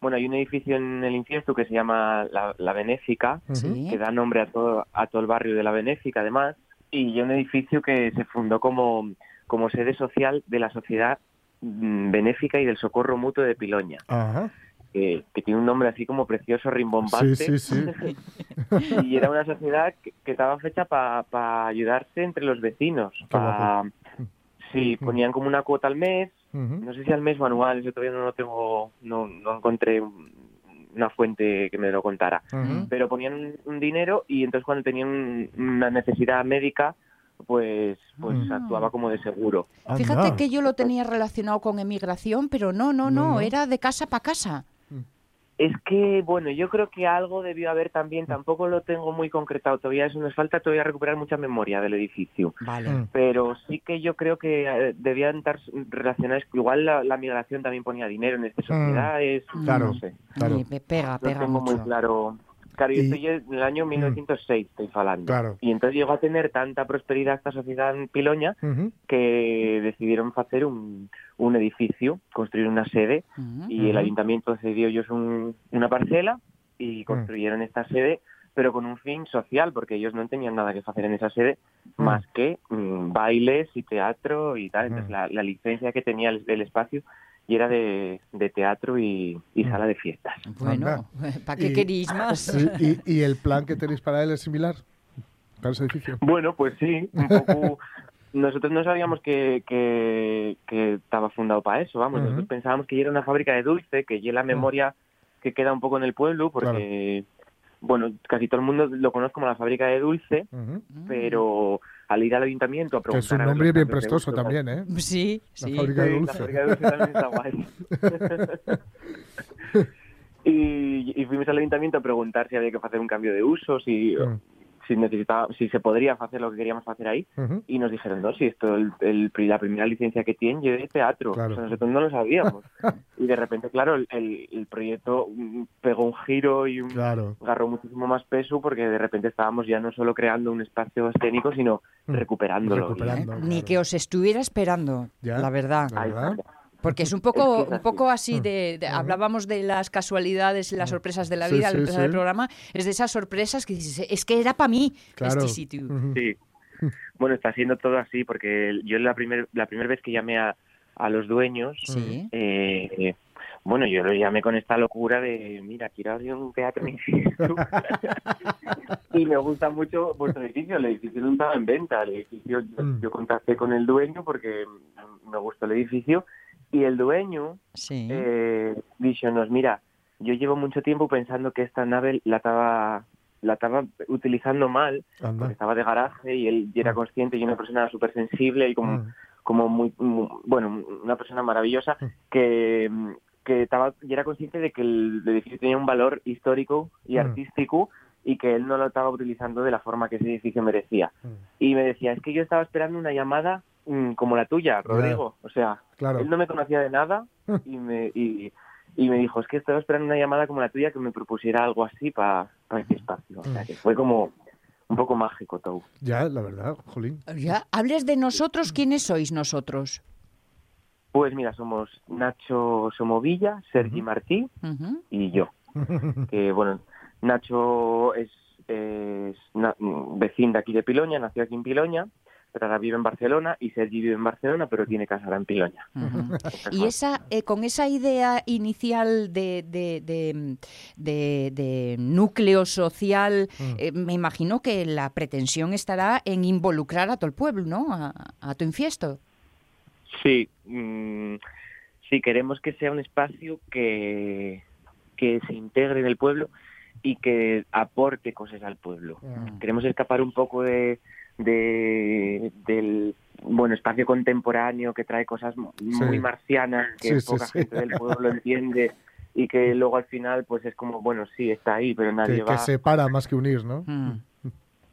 J: bueno, hay un edificio en el Infiesto que se llama La, La Benéfica,
A: Sí.
J: que da nombre a todo, a todo el barrio de La Benéfica, además, y un edificio que se fundó como, como sede social de la Sociedad mm, Benéfica y del Socorro Mutuo de Piloña
B: Ajá.
J: Que, que tiene un nombre así como precioso, rimbombante.
B: Sí, sí, sí. [laughs]
J: y era una sociedad que, que estaba fecha para ayudarse entre los vecinos. Pa-. Sí, ponían como una cuota al mes, no sé si al mes o anual, eso todavía no lo tengo, no, no encontré una fuente que me lo contara. Pero ponían un, un dinero y entonces cuando tenían un- una necesidad médica, pues, pues
B: Mm.
J: actuaba como de seguro.
A: Fíjate que yo lo tenía relacionado con emigración, pero no, no, no,
B: No, no.
A: era de casa para casa.
J: Es que, bueno, yo creo que algo debió haber también, tampoco lo tengo muy concretado todavía, eso nos falta todavía recuperar mucha memoria del edificio.
A: Vale.
B: Mm.
J: Pero sí que yo creo que eh, debían estar relacionadas, igual la, la migración también ponía dinero en estas sociedades,
B: Claro.
J: no sé.
B: Claro.
A: Pega,
J: No tengo muy claro. Claro, yo
B: Y-
J: estoy en el año 1906, estoy hablando.
B: Claro.
J: Y entonces llegó a tener tanta prosperidad esta sociedad en Piloña que decidieron hacer un, un edificio, construir una sede,
A: Ujú.
J: y el ayuntamiento cedió ellos un- una parcela y construyeron esta sede, pero con un fin social, porque ellos no tenían nada que hacer en esa sede
B: Mm.
J: más que mm, bailes y teatro y tal. Entonces
B: Mm.
J: la, la licencia que tenía el, el espacio y era de, de teatro y, y
B: Mm.
J: sala de fiestas.
A: Bueno, [laughs] ¿para qué queréis más?
B: Y, y el plan que tenéis para él es similar? Para ese edificio.
J: Bueno, pues sí, un poco... [laughs] Nosotros no sabíamos que, que, que estaba fundado para eso, vamos. Nosotros pensábamos que ya era una fábrica de dulce, que ya la memoria que queda un poco en el pueblo, porque, bueno, casi todo el mundo lo conoce como la fábrica de dulce,
B: Ujú.
J: pero al ir al ayuntamiento a
B: Que
J: preguntar...
B: es un
J: a ver
B: nombre
J: los
B: bien prestoso
J: dulce,
B: también, ¿eh?
A: Sí,
B: La
A: sí.
B: fábrica de
J: Sí, la
B: dulce.
J: fábrica de dulce también está guay. [laughs] [laughs] y, y fuimos al ayuntamiento a preguntar si había que hacer un cambio de uso, si,
B: Mm.
J: Si necesitaba, si se podría hacer lo que queríamos hacer ahí. Y nos dijeron, no, si esto el, el- la primera licencia que tienen es de teatro.
B: Claro.
J: O sea, nosotros no lo sabíamos. [laughs] y de repente, claro, el, el- el proyecto mm, pegó un giro y un,
B: Claro.
J: agarró muchísimo más peso porque de repente estábamos ya no solo creando un espacio escénico, sino
B: Mm.
J: recuperándolo.
B: Recuperando.
A: ¿eh? Ni que os estuviera esperando,
B: Ya.
A: la verdad.
B: La.
A: Porque es un
J: Es
A: poco,
J: que es
A: un
J: así.
A: poco así
B: Mm.
A: de, de- hablábamos de las casualidades y las sorpresas de la
B: Sí,
A: vida al
B: sí,
A: empezar el
B: sí.
A: programa, es de esas sorpresas que dices, es que era para mí
B: Claro.
A: este sitio.
J: Sí. Bueno, está siendo todo así porque yo la primera la primera vez que llamé a, a los dueños,
A: Sí.
J: eh, bueno, yo lo llamé con esta locura de, mira, quiero abrir un teatro en [laughs] y me gusta mucho vuestro edificio. El edificio no estaba en venta. El edificio, yo,
B: Mm.
J: yo contacté con el dueño porque me gustó el edificio y el dueño
A: Sí.
J: eh, díxonos, mira, yo llevo mucho tiempo pensando que esta nave la estaba la estaba utilizando mal porque estaba de garaje y él ya era
B: Mm.
J: consciente y una persona súper sensible y como,
B: Mm.
J: como muy, muy- bueno, una persona maravillosa
B: Mm.
J: que, que estaba y era consciente de que el edificio tenía un valor histórico y
B: Mm.
J: artístico y que él no lo estaba utilizando de la forma que ese edificio merecía.
B: Mm.
J: Y me decía, es que yo estaba esperando una llamada como la tuya, Rodrigo. O sea,
B: Claro.
J: él no me conocía de nada [laughs] y me, y, y me dijo, es que estaba esperando una llamada como la tuya que me propusiera algo así para este espacio. O sea, que fue como un poco mágico todo.
B: Ya, la verdad, Jolín.
A: Ya, hables de nosotros, ¿quiénes sois nosotros?
J: Pues mira, somos Nacho Somovilla, Sergi. Martí y yo. [laughs] Que bueno, Nacho es, es na- mm, vecino de aquí de Piloña, nació aquí en Piloña, pero ahora vive en Barcelona y Sergi vive en Barcelona, pero tiene casa ahora en Piloña.
A: Ujú. Y esa, eh, con esa idea inicial de, de, de- de- de núcleo social,
B: Mm.
A: eh, me imagino que la pretensión estará en involucrar a todo el pueblo, ¿no? A, a tu infiesto.
J: Sí, mm, sí, queremos que sea un espacio que, que se integre en el pueblo y que aporte cosas al pueblo.
B: Mm.
J: Queremos escapar un poco de, de- del bueno espacio contemporáneo que trae cosas muy
B: Sí.
J: marcianas que
B: Sí,
J: poca
B: sí.
J: gente del pueblo lo entiende y que luego al final pues es como bueno sí está ahí pero nadie
B: Que,
J: va
B: que separa más que unir, ¿no?
A: Mm.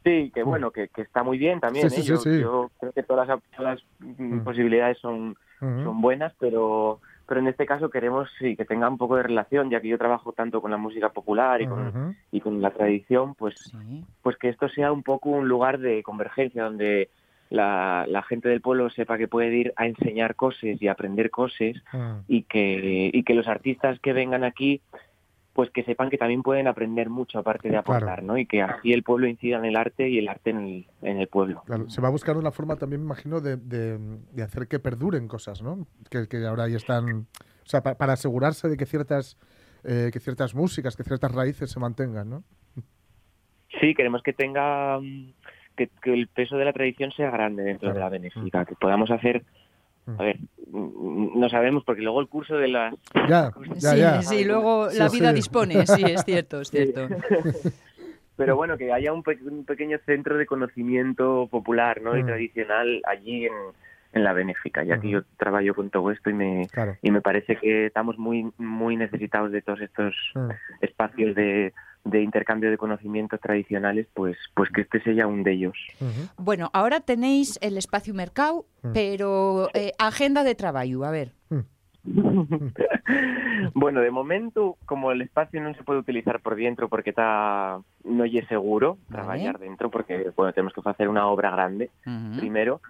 J: Sí, que bueno, que, que está muy bien también. ¿eh?
B: sí,
J: yo,
B: sí.
J: yo creo que todas las, todas las mm, posibilidades son, son buenas, pero pero en este caso queremos sí que tenga un poco de relación, ya que yo trabajo tanto con la música popular y con, y con la tradición, pues
A: Sí.
J: pues que esto sea un poco un lugar de convergencia donde la, la gente del pueblo sepa que puede ir a enseñar cosas y aprender cosas
B: Mm.
J: y que y que los artistas que vengan aquí pues que sepan que también pueden aprender mucho aparte de aportar,
B: Claro.
J: ¿no? Y que así el pueblo incida en el arte y el arte en el, en el pueblo.
B: Claro, se va a buscar una forma también, me imagino, de, de- de hacer que perduren cosas, ¿no? Que, que ahora ya están... O sea, pa- para asegurarse de que ciertas, eh, que ciertas músicas, que ciertas raíces se mantengan, ¿no?
J: Sí, queremos que tenga mm, que, que el peso de la tradición sea grande dentro
B: Claro.
J: de la benéfica, que podamos hacer
B: Mm.
J: A ver, mm, no sabemos, porque luego el curso de las...
B: Ya, ya,
A: sí,
B: ya.
A: sí, luego
B: Sí,
A: la vida
B: sí.
A: dispone, sí, es cierto, es cierto. [laughs]
J: Pero bueno, que haya un, pe- un pequeño centro de conocimiento popular ¿no? y
B: Mm.
J: tradicional allí en, en la Benéfica, ya que yo trabajo con todo esto y me,
B: Claro.
J: y me parece que estamos muy muy necesitados de todos estos
B: Mm.
J: espacios de, de intercambio de conocimientos tradicionales, pues pues que este sea un de ellos.
A: Bueno, ahora tenéis el espacio mercado,
B: Mm.
A: pero eh, agenda de trabajo, a ver. [laughs]
J: bueno, de momento, como el espacio no se puede utilizar por dentro porque está no es seguro
A: Vale.
J: trabajar dentro, porque bueno, tenemos que hacer una obra grande primero,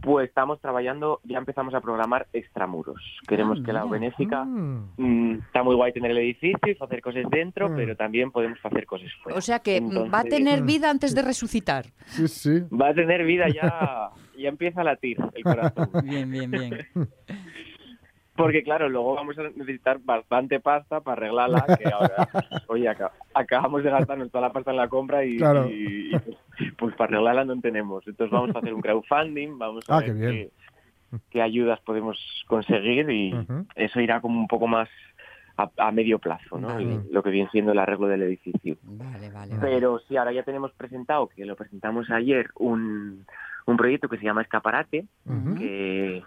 J: pues estamos trabajando, ya empezamos a programar extramuros. Queremos
A: Ah,
J: que la benéfica
B: Mm.
J: mm, está muy guay tener el edificio y hacer cosas dentro,
B: Mm.
J: pero también podemos hacer cosas fuera.
A: O sea que mm, va a tener vida antes de resucitar.
B: Sí, sí.
J: va a tener vida ya, ya empieza a latir el corazón. [laughs]
A: Bien, bien, bien. [laughs]
J: Porque claro, luego vamos a necesitar bastante pasta para arreglarla, que ahora, [laughs] oye, aca- acabamos de gastarnos toda la pasta en la compra y,
B: Claro.
J: y- y, pues para arreglarla no tenemos. Entonces vamos a hacer un crowdfunding, vamos a
B: Ah,
J: ver
B: qué bien.
J: qué, qué ayudas podemos conseguir y eso irá como un poco más a, a medio plazo, ¿no?
A: Vale.
J: Lo que viene siendo el arreglo del edificio.
A: Vale, vale, vale.
J: Pero sí, ahora ya tenemos presentado, que lo presentamos ayer, un, un proyecto que se llama Escaparate,
B: Ujú.
J: que,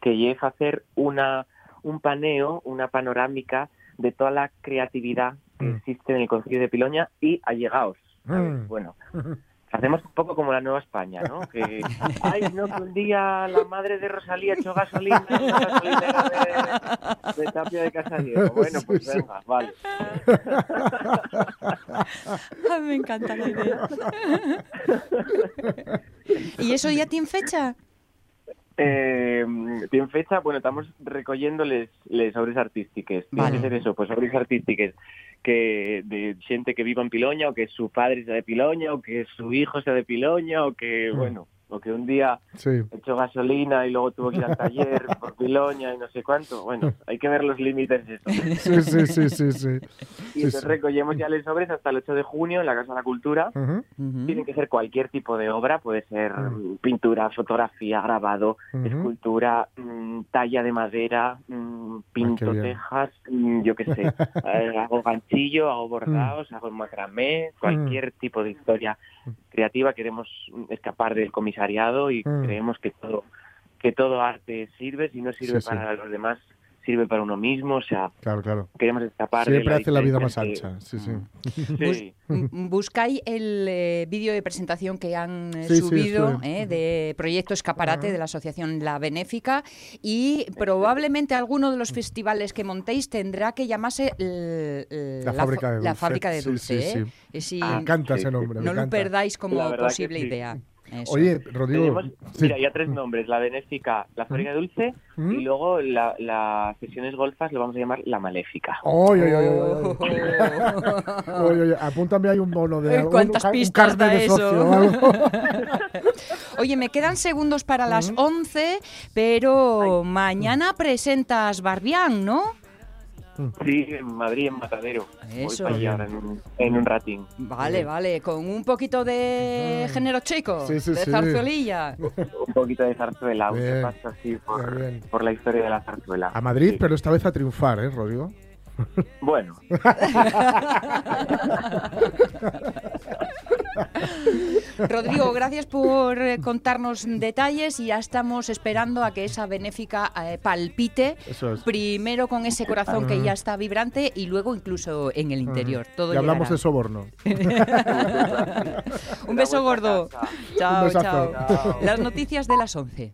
J: que lleva a hacer una, un paneo, una panorámica de toda la creatividad que
B: Mm.
J: existe en el Concilio de Piloña y allegados. ¿sabes?
B: Mm.
J: Bueno, [laughs] hacemos un poco como la Nueva España, ¿no? Que, [laughs] ay, no, que un día la madre de Rosalía echó gasolina en la gasolinera de, de Tapia de Casadiego. [laughs] Bueno, pues
B: Sí, sí.
J: venga, vale.
A: Ay, me encanta la idea. ¿Y eso ya tiene fecha?
J: Eh, tiene fecha, bueno, estamos recogiendo les, les obras artísticas. Tiene
A: Vale.
J: que ser eso, pues obras artísticas que de gente que viva en Piloña o que su padre sea de Piloña o que su hijo sea de Piloña o que,
B: Mm.
J: bueno, o que un día
B: Sí.
J: echó gasolina y luego tuvo que ir al taller [laughs] por Piloña y no sé cuánto. Bueno, hay que ver los límites de esto.
B: Sí, sí, sí, sí, sí.
J: Y entonces
B: sí.
J: recogemos ya les obras hasta el 8 de junio en la Casa de la Cultura.
B: Ujú.
J: Tiene que ser cualquier tipo de obra, puede ser
B: Mm.
J: pintura, fotografía, grabado, escultura, mm, talla de madera, mm, pinto
B: Ah,
J: tejas, yo qué sé, [laughs] Eh, hago ganchillo, hago bordados, hago macramé, cualquier tipo de historia creativa. Queremos escapar del comisariado y
B: Mm.
J: creemos que todo que todo arte sirve, si no sirve
B: Sí, sí.
J: para los demás, sirve para uno mismo, o sea,
B: Claro, claro.
J: queremos escapar de
B: Siempre hace la vida más ancha. Sí, sí.
A: Mm, Buscáis el eh, vídeo de presentación que han eh,
B: Sí,
A: subido eh, de Proyecto Escaparate de la Asociación La Benéfica y probablemente alguno de los festivales que montéis tendrá que llamarse
B: La fábrica de
A: la
B: dulce.
A: fábrica de dulce.
B: sí, sí.
A: Sí,
J: Ah,
B: Me encanta
J: sí,
B: ese nombre. me
A: no lo perdáis como
J: La
A: posible
J: sí.
A: idea. Eso.
B: Oye, Rodrigo.
J: Tenemos,
B: sí.
J: mira, ya tres nombres, la benéfica, la fábrica de dulce
B: ¿Mm?
J: y luego la- las sesiones golfas lo vamos a llamar la maléfica.
B: Oy, oy, oy, oy, oy. [laughs] Oy, oy, apúntame ahí un bono de algún-
A: ¿cuántas
B: un
A: pistas da
B: de
A: eso?
B: socio [laughs] algo.
A: Oye, me quedan segundos para las 11, pero mañana presentas Barbián, ¿no?
J: Sí, en Madrid, en Matadero.
A: Eso.
J: Voy para allá ahora en un, en un ratín.
A: Vale, vale, con un poquito de género chico,
B: Sí, sí,
A: de
B: sí.
A: zarzuelilla. [laughs]
J: Un poquito de zarzuela, un
B: Bien.
J: repaso así por,
B: Bien, bien.
J: por la historia de la zarzuela.
B: A Madrid,
J: Sí.
B: pero esta vez a triunfar, ¿eh, Rodrigo?
J: Bueno, [laughs]
A: Rodrigo, gracias por eh, contarnos detalles y ya estamos esperando a que esa benéfica eh, palpite.
B: Eso es.
A: Primero con ese corazón que ya está vibrante y luego incluso en el interior. Todo
B: y hablamos
A: llegará.
B: de soborno. [laughs]
A: Un beso gordo. Chao, chao. Las noticias de las 11.